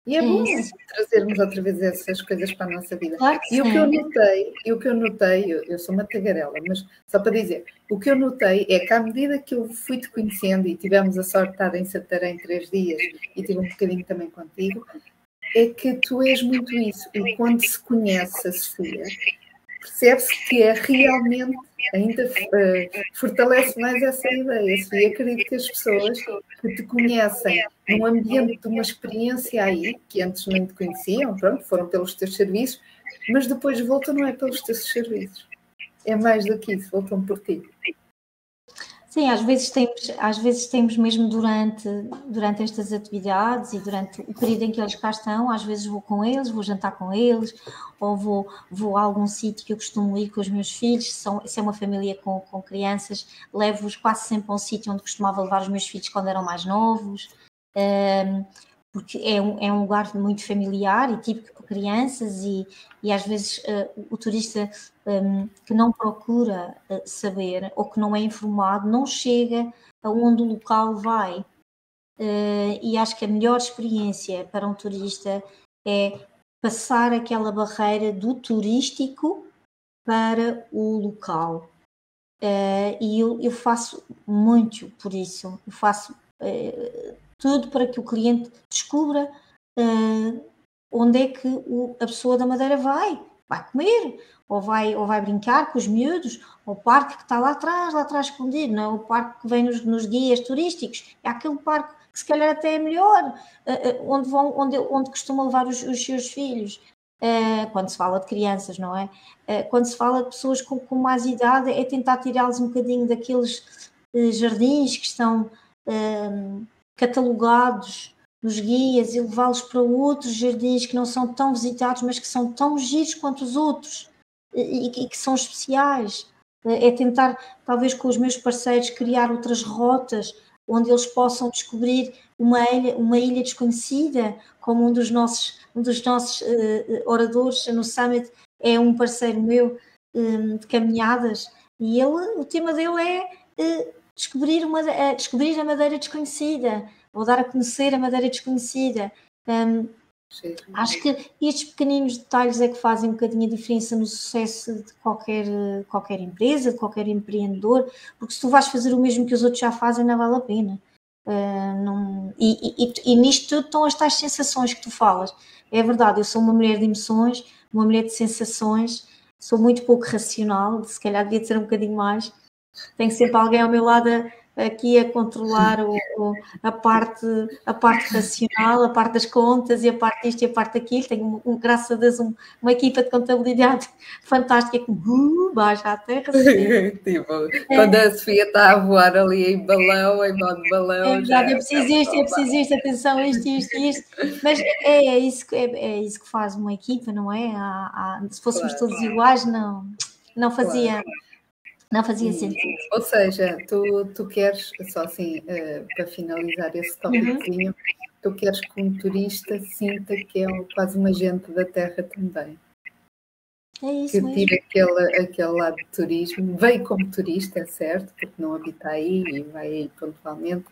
E é bom Isso. trazermos outra vez essas coisas para a nossa vida. Claro e o que eu notei, e o que eu notei, eu, eu, sou uma tagarela, mas só para dizer, o que eu notei é que à medida que eu fui te conhecendo e tivemos a sorte de estar em Santarém três dias e tive um bocadinho também contigo, é que tu és muito isso. E quando se conhece a Sofia, percebe-se que é realmente, ainda uh, fortalece mais essa ideia. E acredito que as pessoas que te conhecem num ambiente de uma experiência aí, que antes nem te conheciam, pronto, foram pelos teus serviços, mas depois voltam não é pelos teus serviços. É mais do que isso, voltam por ti. Sim, às vezes temos, às vezes temos mesmo durante, durante estas atividades e durante o período em que eles cá estão, às vezes vou com eles, vou jantar com eles, ou vou, vou a algum sítio que eu costumo ir com os meus filhos, são, se é uma família com, com crianças, levo-os quase sempre a um sítio onde costumava levar os meus filhos quando eram mais novos. Um, porque é um, é um lugar muito familiar e típico para crianças e, e às vezes uh, o turista um, que não procura uh, saber ou que não é informado não chega aonde o local vai. Uh, e acho que a melhor experiência para um turista é passar aquela barreira do turístico para o local. e eu, eu, faço muito por isso. Eu faço tudo para que o cliente descubra uh, onde é que o, a pessoa da Madeira vai. Vai comer, ou vai, ou vai brincar com os miúdos, ou o parque que está lá atrás, lá atrás escondido, não é o parque que vem nos, nos guias turísticos, é aquele parque que se calhar até é melhor, uh, onde, vão, onde, onde costumam levar os, os seus filhos. Uh, quando se fala de crianças, não é? Uh, quando se fala de pessoas com, com mais idade, é tentar tirá-los um bocadinho daqueles uh, jardins que estão catalogados nos guias e levá-los para outros jardins que não são tão visitados, mas que são tão giros quanto os outros e, e que são especiais. É tentar, talvez com os meus parceiros, criar outras rotas onde eles possam descobrir uma ilha, uma ilha desconhecida, como um dos nossos, um dos nossos uh, oradores no Summit é um parceiro meu um, de caminhadas, e ele, o tema dele é uh, descobrir, uma, uh, descobrir a madeira desconhecida, ou dar a conhecer a madeira desconhecida. Um, acho que estes pequeninos detalhes é que fazem um bocadinho a diferença no sucesso de qualquer, qualquer empresa, de qualquer empreendedor, porque se tu vais fazer o mesmo que os outros já fazem, não vale a pena. Uh, não, e, e, e, nisto tudo estão as tais sensações que tu falas. É verdade, eu sou uma mulher de emoções, uma mulher de sensações, sou muito pouco racional, se calhar devia ser um bocadinho mais, tenho sempre alguém ao meu lado a, aqui a controlar o, o, a, parte, a parte racional, a parte das contas e a parte disto e a parte daquilo. Tenho, um, graças a Deus, um, uma equipa de contabilidade fantástica que uh, baixa à terra. tipo, quando a Sofia está a voar ali em balão, em modo balão. É verdade, é preciso isto, é preciso isto, atenção, isto, isto, isto. Mas é, é, isso, que, é, é isso que faz uma equipa, não é? Há, há, se fôssemos claro. todos iguais, não, não fazia. Claro não fazia sentido. Ou seja, tu, tu queres, só assim, uh, para finalizar esse tópicozinho, uhum. tu queres que um turista sinta que é quase um agente da terra também. É isso que tira aquele, aquele lado de turismo, veio como turista, é certo, porque não habita aí e vai aí pontualmente,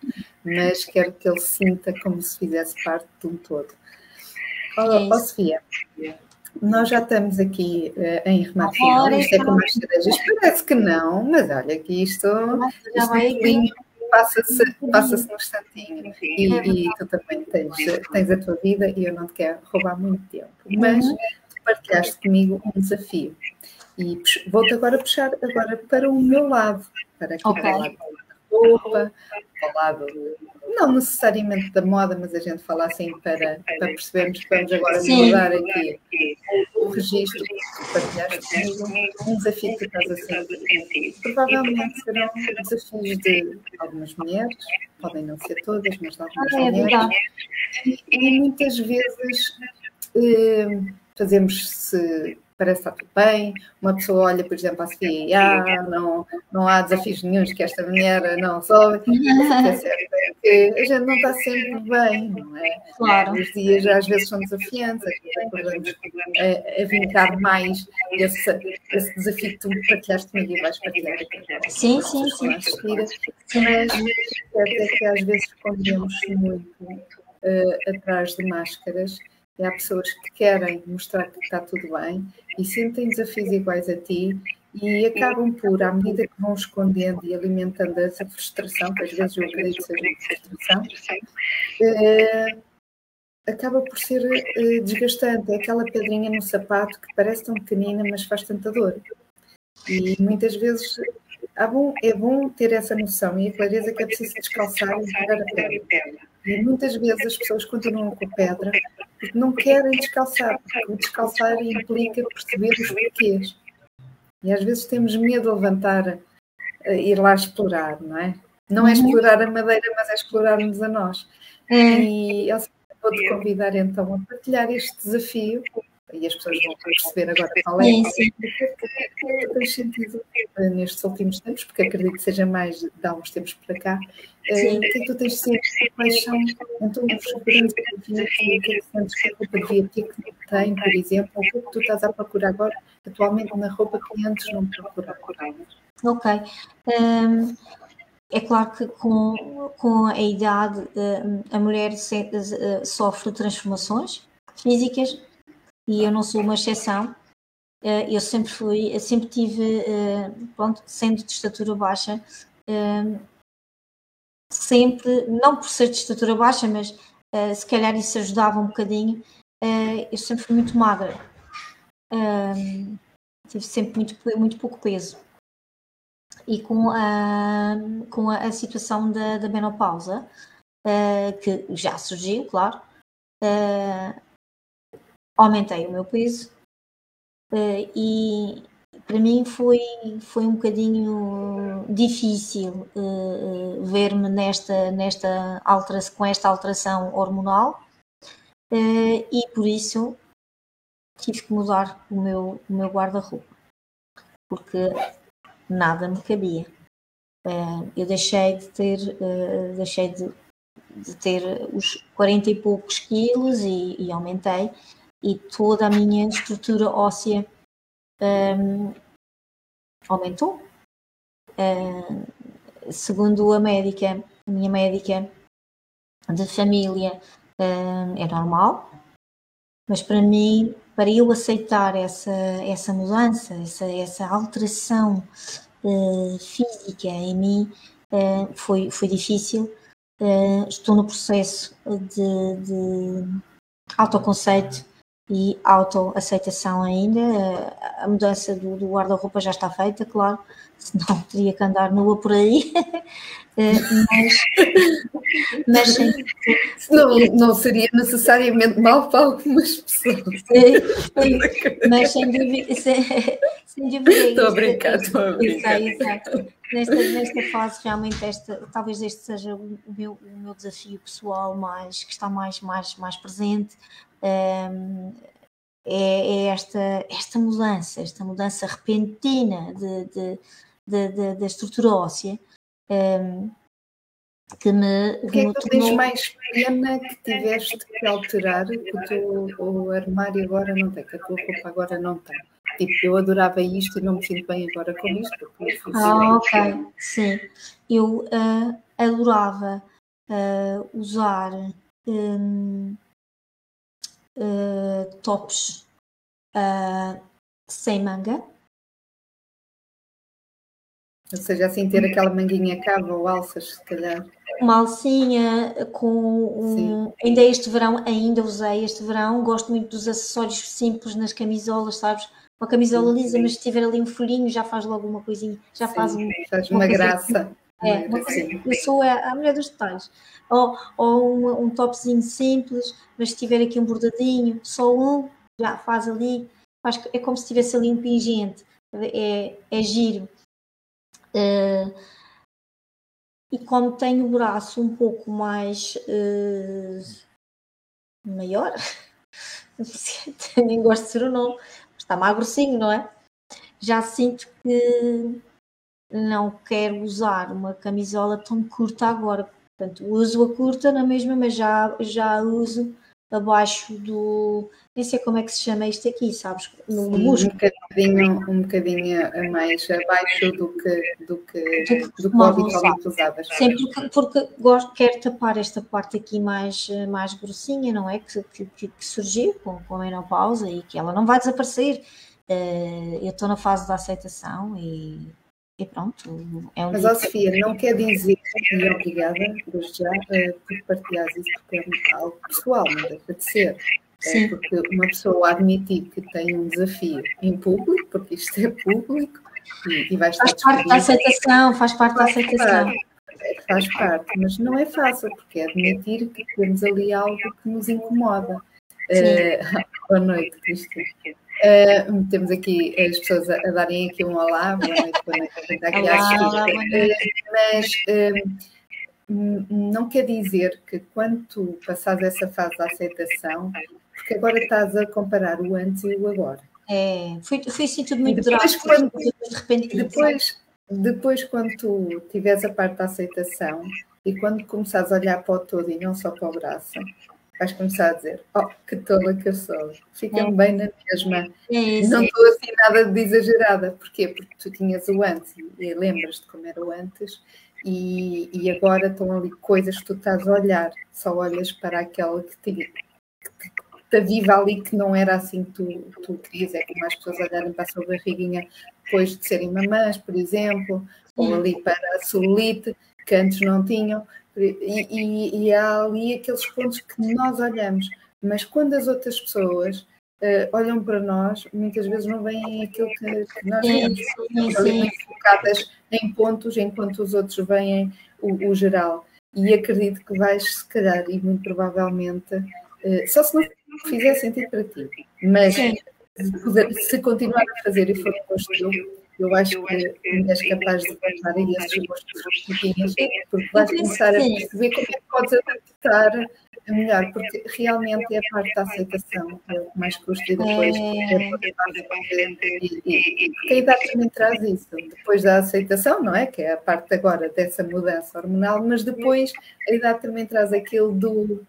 mas quero que ele sinta como se fizesse parte de um todo. Oh, é oh Sofia, nós já estamos aqui uh, em remate final, isto é como as cerejas. Parece que não, mas olha que isto, isto passa-se passa no instantinho. E, e, tu também tens, tens a tua vida e eu não te quero roubar muito tempo. Mas uhum. tu partilhaste comigo um desafio. E vou-te agora puxar agora para o meu lado, para aqui okay. para o lado roupa, falar do, não necessariamente da moda, mas a gente fala assim para, para percebermos que vamos agora mudar aqui o registro que partilhaste comigo, um desafio que estás a sentir. Provavelmente serão desafios de algumas mulheres, podem não ser todas, mas de algumas ah, é mulheres. E, muitas vezes eh, fazemos-se parece está tudo bem. Uma pessoa olha, por exemplo, a Sofia e ah, não, não há desafios nenhums que esta mulher não sobe. É é a gente não está sempre bem, não é? Claro. Os dias às vezes são desafiantes, acordamos a, a vincar mais esse, esse desafio que tu partilhaste comigo e vais partilhar aqui. Sim, sim, sim. Mas é que às vezes escondemos muito uh, atrás de máscaras e há pessoas que querem mostrar que está tudo bem e sentem desafios iguais a ti e acabam por, à medida que vão escondendo e alimentando essa frustração, que às vezes eu acredito que seja frustração, eh, acaba por ser eh, desgastante. É aquela pedrinha no sapato que parece tão pequenina, mas faz tanta dor. E muitas vezes bom, é bom ter essa noção e a clareza que é preciso descalçar e a pedra. E muitas vezes as pessoas continuam com a pedra porque não querem descalçar, porque descalçar implica perceber os porquês. E às vezes temos medo de levantar, eh, ir lá explorar, não é? Não é uhum. explorar a madeira, mas é explorar-nos a nós. É. E eu vou-te convidar então a partilhar este desafio e as pessoas vão perceber agora qual é sim, sim. que tem sentido nestes últimos tempos, porque acredito que seja mais de há uns tempos para cá. Sim. O que é que tu tens sido? Quais são então, os grandes desafios? O que é que que a roupa devia ter que tem, por exemplo? O que é que tu estás a procurar agora, atualmente, na roupa que antes não procuravas? Ok. Um, é claro que com, com a idade a mulher sofre transformações físicas, e eu não sou uma exceção. Eh, eu sempre fui, sempre tive, eh, pronto, sendo de estatura baixa, eh, sempre, não por ser de estatura baixa, mas se calhar isso ajudava um bocadinho, eu sempre fui muito magra. Tive sempre muito, muito pouco peso. E com a, com a, a situação da, da menopausa, que já surgiu, claro, aumentei o meu peso uh, e para mim foi, foi um bocadinho difícil uh, ver-me nesta, nesta altera com esta alteração hormonal uh, e por isso tive que mudar o meu, o meu guarda-roupa porque nada me cabia. eu deixei de ter, deixei de, de, ter os 40 e poucos quilos e, e aumentei e toda a minha estrutura óssea um, aumentou. Uh, segundo a médica, a minha médica de família, uh, é normal, mas para mim, para eu aceitar essa, essa mudança, essa, essa alteração uh, física em mim, foi, foi difícil. Estou no processo de, de autoconceito e autoaceitação ainda. A mudança do, do guarda-roupa já está feita, claro, senão teria que andar nua por aí. Eh, mas, mas sem, não, não seria necessariamente mal para algumas pessoas. mas sem dúvida. Sem, sem dúvida estou a brincar, estou a brincar. Nesta, nesta fase, realmente, esta, talvez este seja o meu, o meu desafio pessoal mais, que está mais, mais, mais presente, é, é, esta, esta mudança, esta mudança repentina de, de, de, de da estrutura óssea que me. O que é que tu tens mais pena que tiveste que alterar, que o teu armário agora não tem, que a tua roupa agora não tem? Tipo, eu adorava isto e não me sinto bem agora com isto. Ah, ok, sim. Eu uh, adorava uh, usar. Um, uh, tops uh, sem manga. Ou seja, assim ter aquela manguinha cava ou alças, se calhar. Uma alcinha com um. Ainda este verão, ainda usei este verão, gosto muito dos acessórios simples nas camisolas, sabes? Uma camisola sim, lisa, sim. mas se tiver ali um folhinho já faz logo uma coisinha, já sim, faz, um, faz uma, uma graça. É, uma coisa, eu sou a, a mulher dos detalhes. Ou, ou um, um topzinho simples, mas se tiver aqui um bordadinho, só um, já faz ali, faz, é como se tivesse ali um pingente, é, é giro. Uh, e como tenho o braço um pouco mais uh, maior, nem gosto de ser o nome, está mais grossinho, não é? Já sinto que não quero usar uma camisola tão curta agora. Portanto, uso a curta na mesma, mas já, já uso abaixo do. Nem sei como é que se chama isto aqui, sabes? No, no músculo. Um bocadinho, um bocadinho mais abaixo do que, do que, do que, do que habitualmente usavas. Sim, porque, porque gosto, quero tapar esta parte aqui mais, mais grossinha, não é? Que, que, que surgiu com, com a menopausa e que ela não vai desaparecer. Uh, eu estou na fase da aceitação e e pronto. É um Mas, ó, Sofia, não quer dizer, e obrigada, desde já, por partilhares isso, porque é algo pessoal, não deixa de ser. É porque uma pessoa admitir que tem um desafio em público, porque isto é público, e, e vai estar Faz parte da aceitação, faz parte da aceitação. É, faz parte, mas não é fácil, porque é admitir que temos ali algo que nos incomoda. Uh, boa noite, Cristina. Uh, temos aqui as pessoas a, a, darem aqui um olá, boa noite, boa noite, aqui olá, uh, mas uh, não quer dizer que quando tu passares essa fase da aceitação, porque agora estás a comparar o antes e o agora. É, foi, foi assim tudo muito drástico, quando, de repente. Depois, depois, quando tu tiveres a parte da aceitação e quando começares a olhar para o todo e não só para o braço, vais começar a dizer, oh, que tola que eu sou, fica-me é. bem na mesma. É não estou assim nada de exagerada. Porquê? Porque tu tinhas o antes e lembras de como era o antes e, e agora estão ali coisas que tu estás a olhar, só olhas para aquela que te, que está viva ali que não era assim que tu, tu querias, é como as pessoas olharem para a sua barriguinha depois de serem mamãs, por exemplo, ou ali para a celulite, que antes não tinham, e, e, e, há ali aqueles pontos que nós olhamos, mas quando as outras pessoas uh, olham para nós, muitas vezes não veem aquilo que, que nós estão focadas em pontos, enquanto os outros veem o, o, geral. E acredito que vais, se calhar, e muito provavelmente, uh, só se não fizer sentido para ti, mas se, se continuar a fazer e for construir eu acho que és capaz de passar aí esses gostos pequenos, porque vais começar a perceber como é que podes adaptar melhor, porque realmente é a parte da aceitação, é o que mais custa e depois é, é porque a idade também traz isso, depois da aceitação, não é? Que é a parte agora dessa mudança hormonal, mas depois a idade também traz aquilo do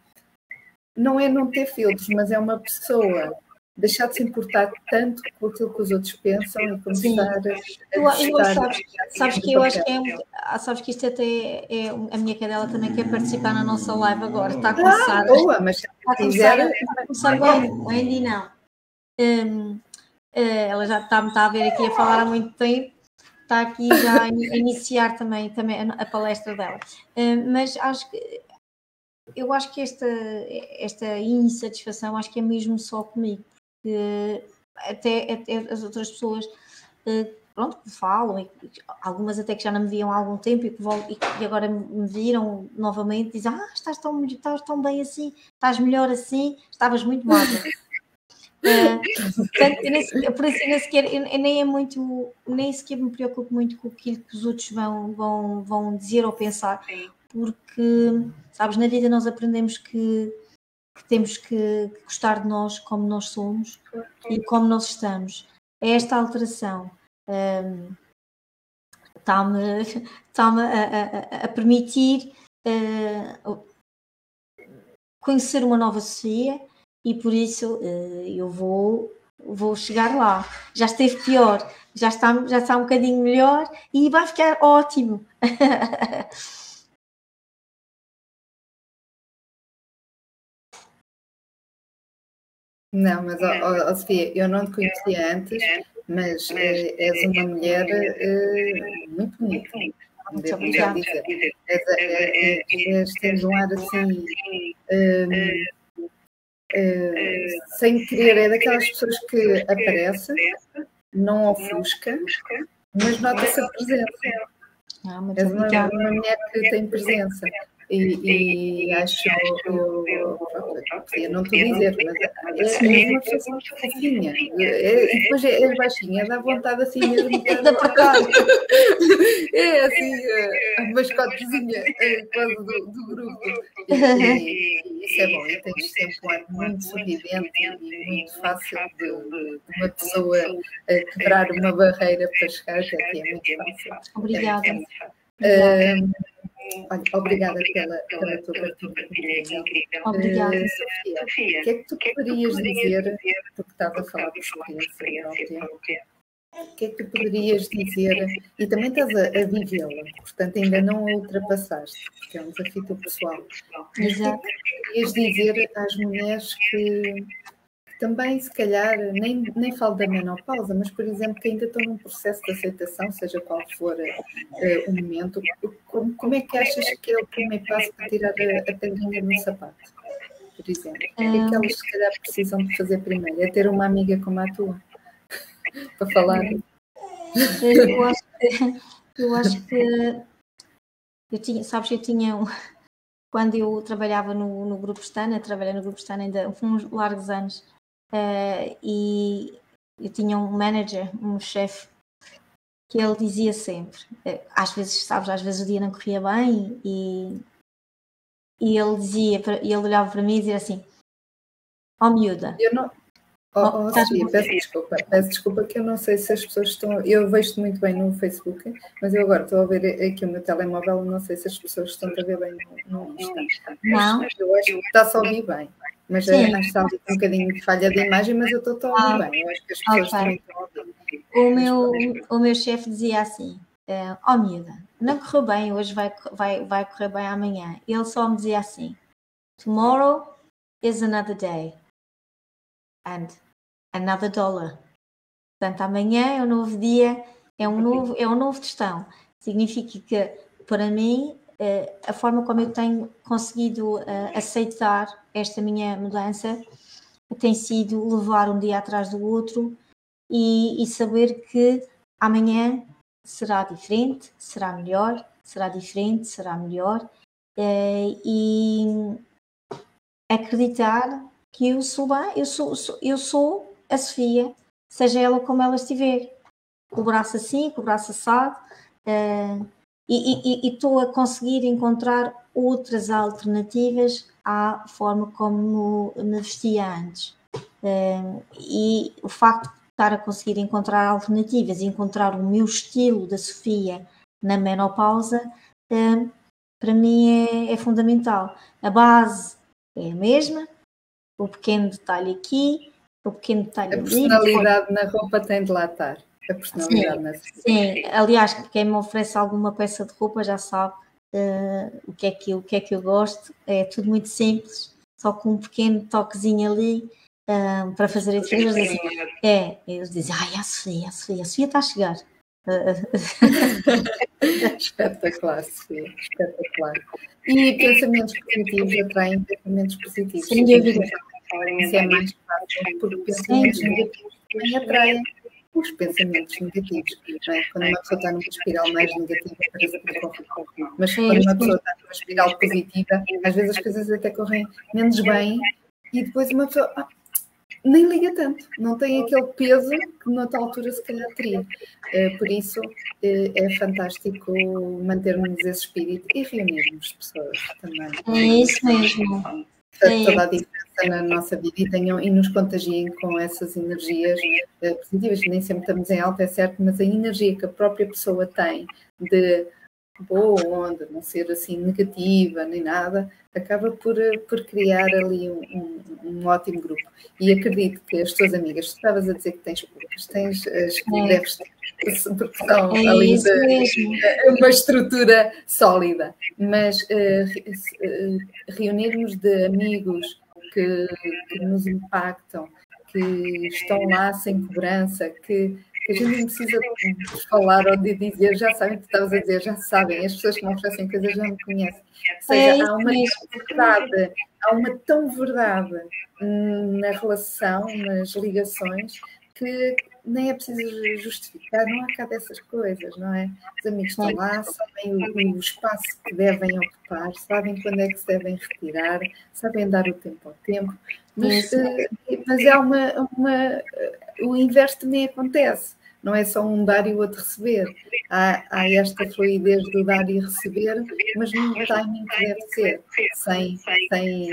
não é não ter filtros, mas é uma pessoa deixar de se importar tanto com aquilo que os outros pensam e começar Sim. a, eu, eu, sabes, sabes que eu acho que é, ah, sabes que isto até é, é, a minha cadela também quer participar na nossa live agora está a ah, começar. ah, boa, mas está a começar, está a começar bem, ainda não um, eh, ela já está, está a ver aqui a falar há muito tempo está aqui já a iniciar também, também a, palestra dela. Um, mas acho que eu acho que esta, esta insatisfação acho que é mesmo só comigo que até, até as outras pessoas uh, pronto, que falam, e, algumas até que já não me viam há algum tempo e que, e, agora me viram novamente, dizem, ah, estás tão, estás tão bem assim, estás melhor assim, estavas muito mal. Uh, portanto, eu nem, por isso nem sequer, eu, eu nem é muito, nem sequer me preocupo muito com aquilo que os outros vão, vão, vão dizer ou pensar, porque, sabes, na vida nós aprendemos que que temos que gostar de nós como nós somos e como nós estamos. Esta alteração um, está-me está a, a, a, permitir uh, conhecer uma nova Sofia e por isso uh, eu vou, vou chegar lá. Já esteve pior, já está, já está um bocadinho melhor e vai ficar ótimo. Não, mas, ó, ó, Sofia, eu não te conhecia antes, mas eh, és uma mulher eh, muito bonita. Muito obrigada. És, és, és, tens um ar assim, eh, sem querer, é daquelas pessoas que aparece, não ofusca, mas nota-se a presença. Ah, És uma, uma mulher que tem presença. E, e acho, eu, eu, não estou a dizer, mas é, é uma pessoa muito fofinha. É, depois é, é baixinha, dá vontade assim mesmo de apertar. É assim, a mascotezinha quase do, do grupo. E, e, isso é bom, e tens sempre um ar muito sorridente e muito fácil de, de, uma pessoa quebrar uma barreira para chegar até aqui. É muito fácil. Obrigada. Um, Olha, obrigada pela, pela tua partilha. Obrigada. Uh, Sofia, o que é que tu poderias dizer, porque estava a falar de experiência própria, o que é que tu poderias dizer, e também estás a, a vivê-la, portanto ainda não a ultrapassaste, porque é um desafio pessoal. Mas o que é que poderias dizer às mulheres que também, se calhar, nem, nem falo da menopausa, mas, por exemplo, que ainda estão num processo de aceitação, seja qual for uh, o momento, como, como, é que achas que é o primeiro passo para tirar a, a pedrinha no sapato? Por exemplo, o que é que elas, se calhar, precisam de fazer primeiro? É ter uma amiga como a tua para falar? Eu acho que, eu acho que eu tinha, sabes, eu tinha um, quando eu trabalhava no, no Grupo Stana, trabalhei no Grupo Stana ainda uns largos anos, uh, e eu tinha um manager, um chefe, que ele dizia sempre, uh, às vezes, sabes, às vezes o dia não corria bem e, e ele dizia, ele olhava para mim e dizia assim, ó oh, miúda. Eu não, Oh, oh, Sofia, peço desculpa, peço desculpa que eu não sei se as pessoas estão. Eu vejo-te muito bem no Facebook, mas eu agora estou a ver aqui o meu telemóvel, não sei se as pessoas estão a ver bem no, Insta. Não. Eu acho que está só a ouvir bem. Mas Sim. que está um bocadinho de falha de imagem, mas eu estou a ouvir ah, bem. Eu acho que as pessoas okay. também estão a ouvir. O meu, o meu chefe dizia assim: Ó oh, miúda, não correu bem, hoje vai, vai, vai correr bem amanhã. Ele só me dizia assim: Tomorrow is another day. And another dollar. Portanto, amanhã é um novo dia, é um novo, é um novo tostão. Significa que, para mim, eh, a forma como eu tenho conseguido eh, aceitar esta minha mudança tem sido levar um dia atrás do outro e, e saber que amanhã será diferente, será melhor, será diferente, será melhor eh, e acreditar que eu sou bem, eu sou, eu sou a Sofia, seja ela como ela estiver, com o braço assim, com o braço assado, uh, e estou a conseguir encontrar outras alternativas à forma como me vestia antes. Uh, e o facto de estar a conseguir encontrar alternativas, encontrar o meu estilo da Sofia na menopausa, uh, para mim é, é fundamental. A base é a mesma, o pequeno detalhe aqui, o pequeno detalhe A personalidade ali, na roupa tem de lá estar. A personalidade sim, na Sim, aliás, quem me oferece alguma peça de roupa já sabe uh, o, que é que, o que é que eu gosto. É tudo muito simples, só com um pequeno toquezinho ali. Uh, para fazer a diferença, eles dizem, é, eles dizem, ai, a Sofia, a Sofia, a Sofia está a chegar. espetacular, Sofia, espetacular. E pensamentos positivos atraem pensamentos positivos. Sem dúvida. Isso é mais fácil, porque pensamentos negativos também atraem os pensamentos negativos. É? Quando uma pessoa está numa espiral mais negativa, parece que corre Mas quando uma pessoa está numa espiral positiva, às vezes as coisas até correm menos bem e depois uma pessoa ah, nem liga tanto, não tem aquele peso que noutra altura se calhar teria. Eh, por isso eh, é fantástico mantermos esse espírito e reunirmos pessoas também. É isso mesmo toda a diferença na nossa vida e, tenham, e nos contagiem com essas energias uh, positivas. Nem sempre estamos em alta, é certo, mas a energia que a própria pessoa tem de boa onda, não ser assim negativa nem nada, acaba por, eh, por criar ali um, um, um, ótimo grupo. E acredito que as tuas amigas, tu estavas a dizer que tens poucas, tens as que é. deves ter, porque são é ali de, uma estrutura sólida, mas uh, reunirmos de amigos que, que nos impactam, que estão lá sem cobrança, que que a gente não precisa falar ou de dizer, já sabem o que estavas a dizer, já sabem, as pessoas que me oferecem coisas já me conhecem. Ou seja, é há uma verdade, há uma tão verdade na relação, nas ligações, que nem é preciso justificar, não há cá dessas coisas, não é? Os amigos estão lá, sabem o, o, espaço que devem ocupar, sabem quando é que se devem retirar, sabem dar o tempo ao tempo, mas, uh, mas há uma, uma. O inverso também acontece não é só um dar e o outro receber. Há, há esta fluidez do dar e receber, mas num timing que deve ser, sem, sem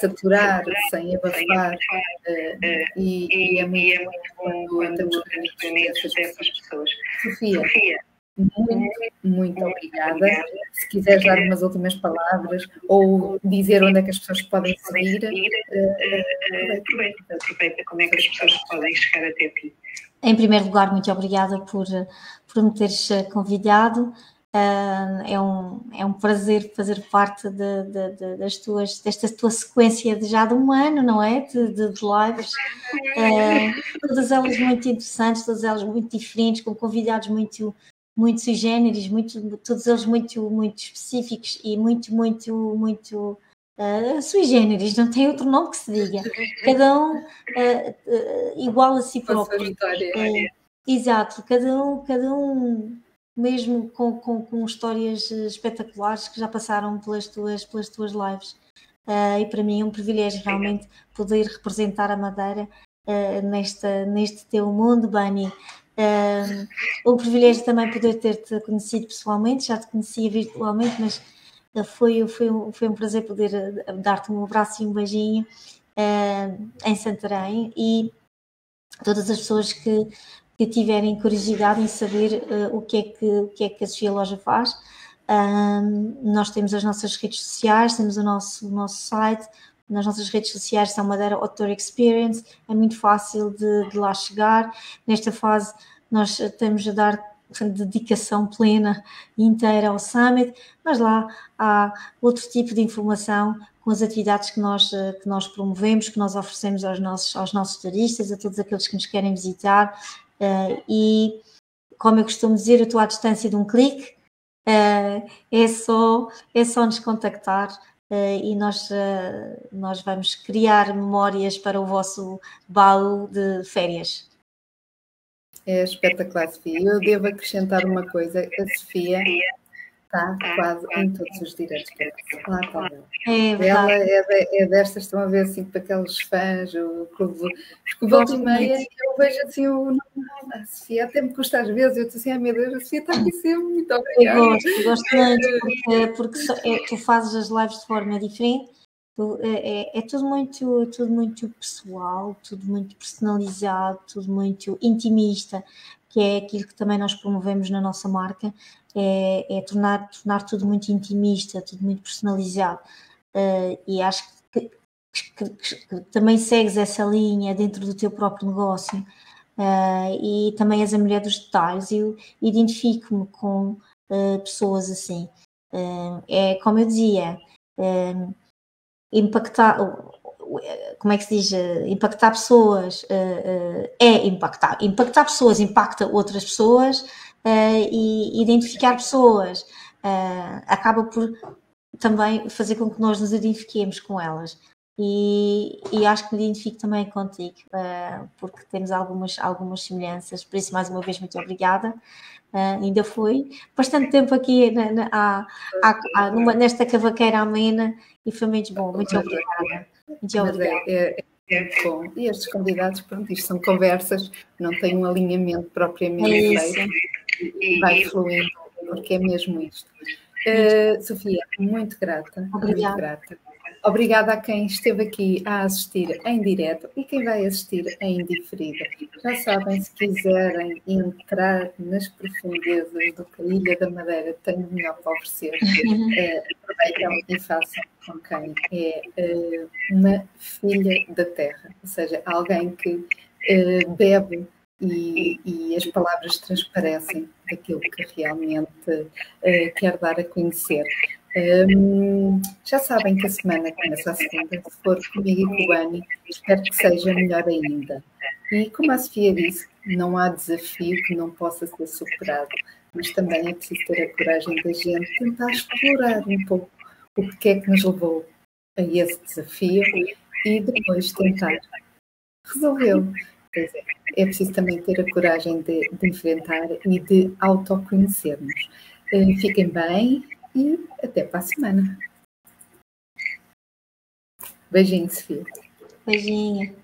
saturar, sem abafar, uh, e, e é muito quando estamos reunidos dessas pessoas. Sofia, muito, muito obrigada. Se quiseres dar umas últimas palavras ou dizer onde é que as pessoas podem seguir, uh, aproveita, aproveita como é que as pessoas podem chegar até ti. Em primeiro lugar, muito obrigada por, por me teres eh, convidado. É, um, é um prazer fazer parte de, de, de, das tuas, desta tua sequência de já de um ano, não é? De, lives. Uh, todas elas muito interessantes, todas elas muito diferentes, com convidados muito, muito sui generis, muito, todos eles muito, muito específicos e muito, muito, muito uh, sui generis, não tem outro nome que se diga. Cada um uh, uh, igual a si próprio. É, exato, cada um, cada um mesmo com, com, com, histórias espetaculares que já passaram pelas tuas, pelas tuas lives. E para mim é um privilégio realmente poder representar a Madeira nesta, neste teu mundo, Bani. Um privilégio também poder ter-te conhecido pessoalmente, já te conhecia virtualmente, mas foi, foi, foi um prazer poder eh, dar-te um abraço e um beijinho uh, em Santarém e todas as pessoas que, que tiverem curiosidade em saber uh, o, que é que, o que é que a Sofia Loja faz. nós temos as nossas redes sociais, temos o nosso, o nosso site, nas nossas redes sociais são Madeira Outdoor Experience, é muito fácil de, de lá chegar. Nesta fase, nós estamos a dar dedicação plena e inteira ao Summit, mas lá há outro tipo de informação com as atividades que nós, eh, que nós promovemos, que nós oferecemos aos nossos, aos nossos turistas, a todos aqueles que nos querem visitar. Uh, e, como eu costumo dizer, eu estou à distância de um clique, uh, é, só, é só nos contactar. E nós, nós vamos criar memórias para o vosso baú de férias. É espetacular, Sofia. Eu devo acrescentar uma coisa: a Sofia está quase em todos os direitos. Lá está ela. É ela é, de, é destas, estão a ver assim para aqueles fãs, o clube. Porque volta e meia eu vejo assim o nome da Sofia, até me custa às vezes, eu estou assim, ai meu Deus, a Sofia está aqui sempre, muito obrigada. Eu gosto, gosto muito, porque, porque é, tu fazes as lives de forma diferente é, é, é, tudo muito, tudo muito pessoal, tudo muito personalizado, tudo muito intimista, que é aquilo que também nós promovemos na nossa marca, é, é tornar, tornar tudo muito intimista, tudo muito personalizado. Uh, e acho que, que, que, que, também segues essa linha dentro do teu próprio negócio. Uh, e também és a mulher dos detalhes. Eu identifico-me com uh, pessoas assim. é como eu dizia, impactar, como é que se diz, impactar pessoas eh, eh, é impactar, impactar pessoas impacta outras pessoas eh, e identificar pessoas acaba por também fazer com que nós nos identifiquemos com elas. E, e, acho que me identifico também contigo, uh, porque temos algumas, algumas semelhanças, por isso, mais uma vez, muito obrigada. Uh, ainda foi bastante tempo aqui na, na, à, à, numa, nesta cavaqueira amena e foi muito bom. Muito obrigada. Muito obrigada. É, é, é, muito bom. E estes convidados, pronto, isto são conversas, não tem um alinhamento propriamente é feito vai fluindo, porque é mesmo isto. Uh, Sofia, muito grata. Obrigada. Muito grata. Obrigada a quem esteve aqui a assistir em direto e quem vai assistir em diferido. Já sabem, se quiserem entrar nas profundezas do que a Ilha da Madeira tem de melhor para oferecer, uh, aproveitem e façam com quem é uh, uma filha da terra, ou seja, alguém que uh, bebe e, e, as palavras transparecem daquilo que realmente quer dar a conhecer. Um, já sabem que a semana começa a segunda, se for comigo e com o Bani, espero que seja melhor ainda. E como a Sofia disse, não há desafio que não possa ser superado, mas também é preciso ter a coragem da gente tentar explorar um pouco o que é que nos levou a esse desafio e depois tentar resolvê-lo. É. Preciso também ter a coragem de, de enfrentar e de autoconhecermos. Uh, fiquem bem e até para a semana. Beijinho, Sofia. Beijinho.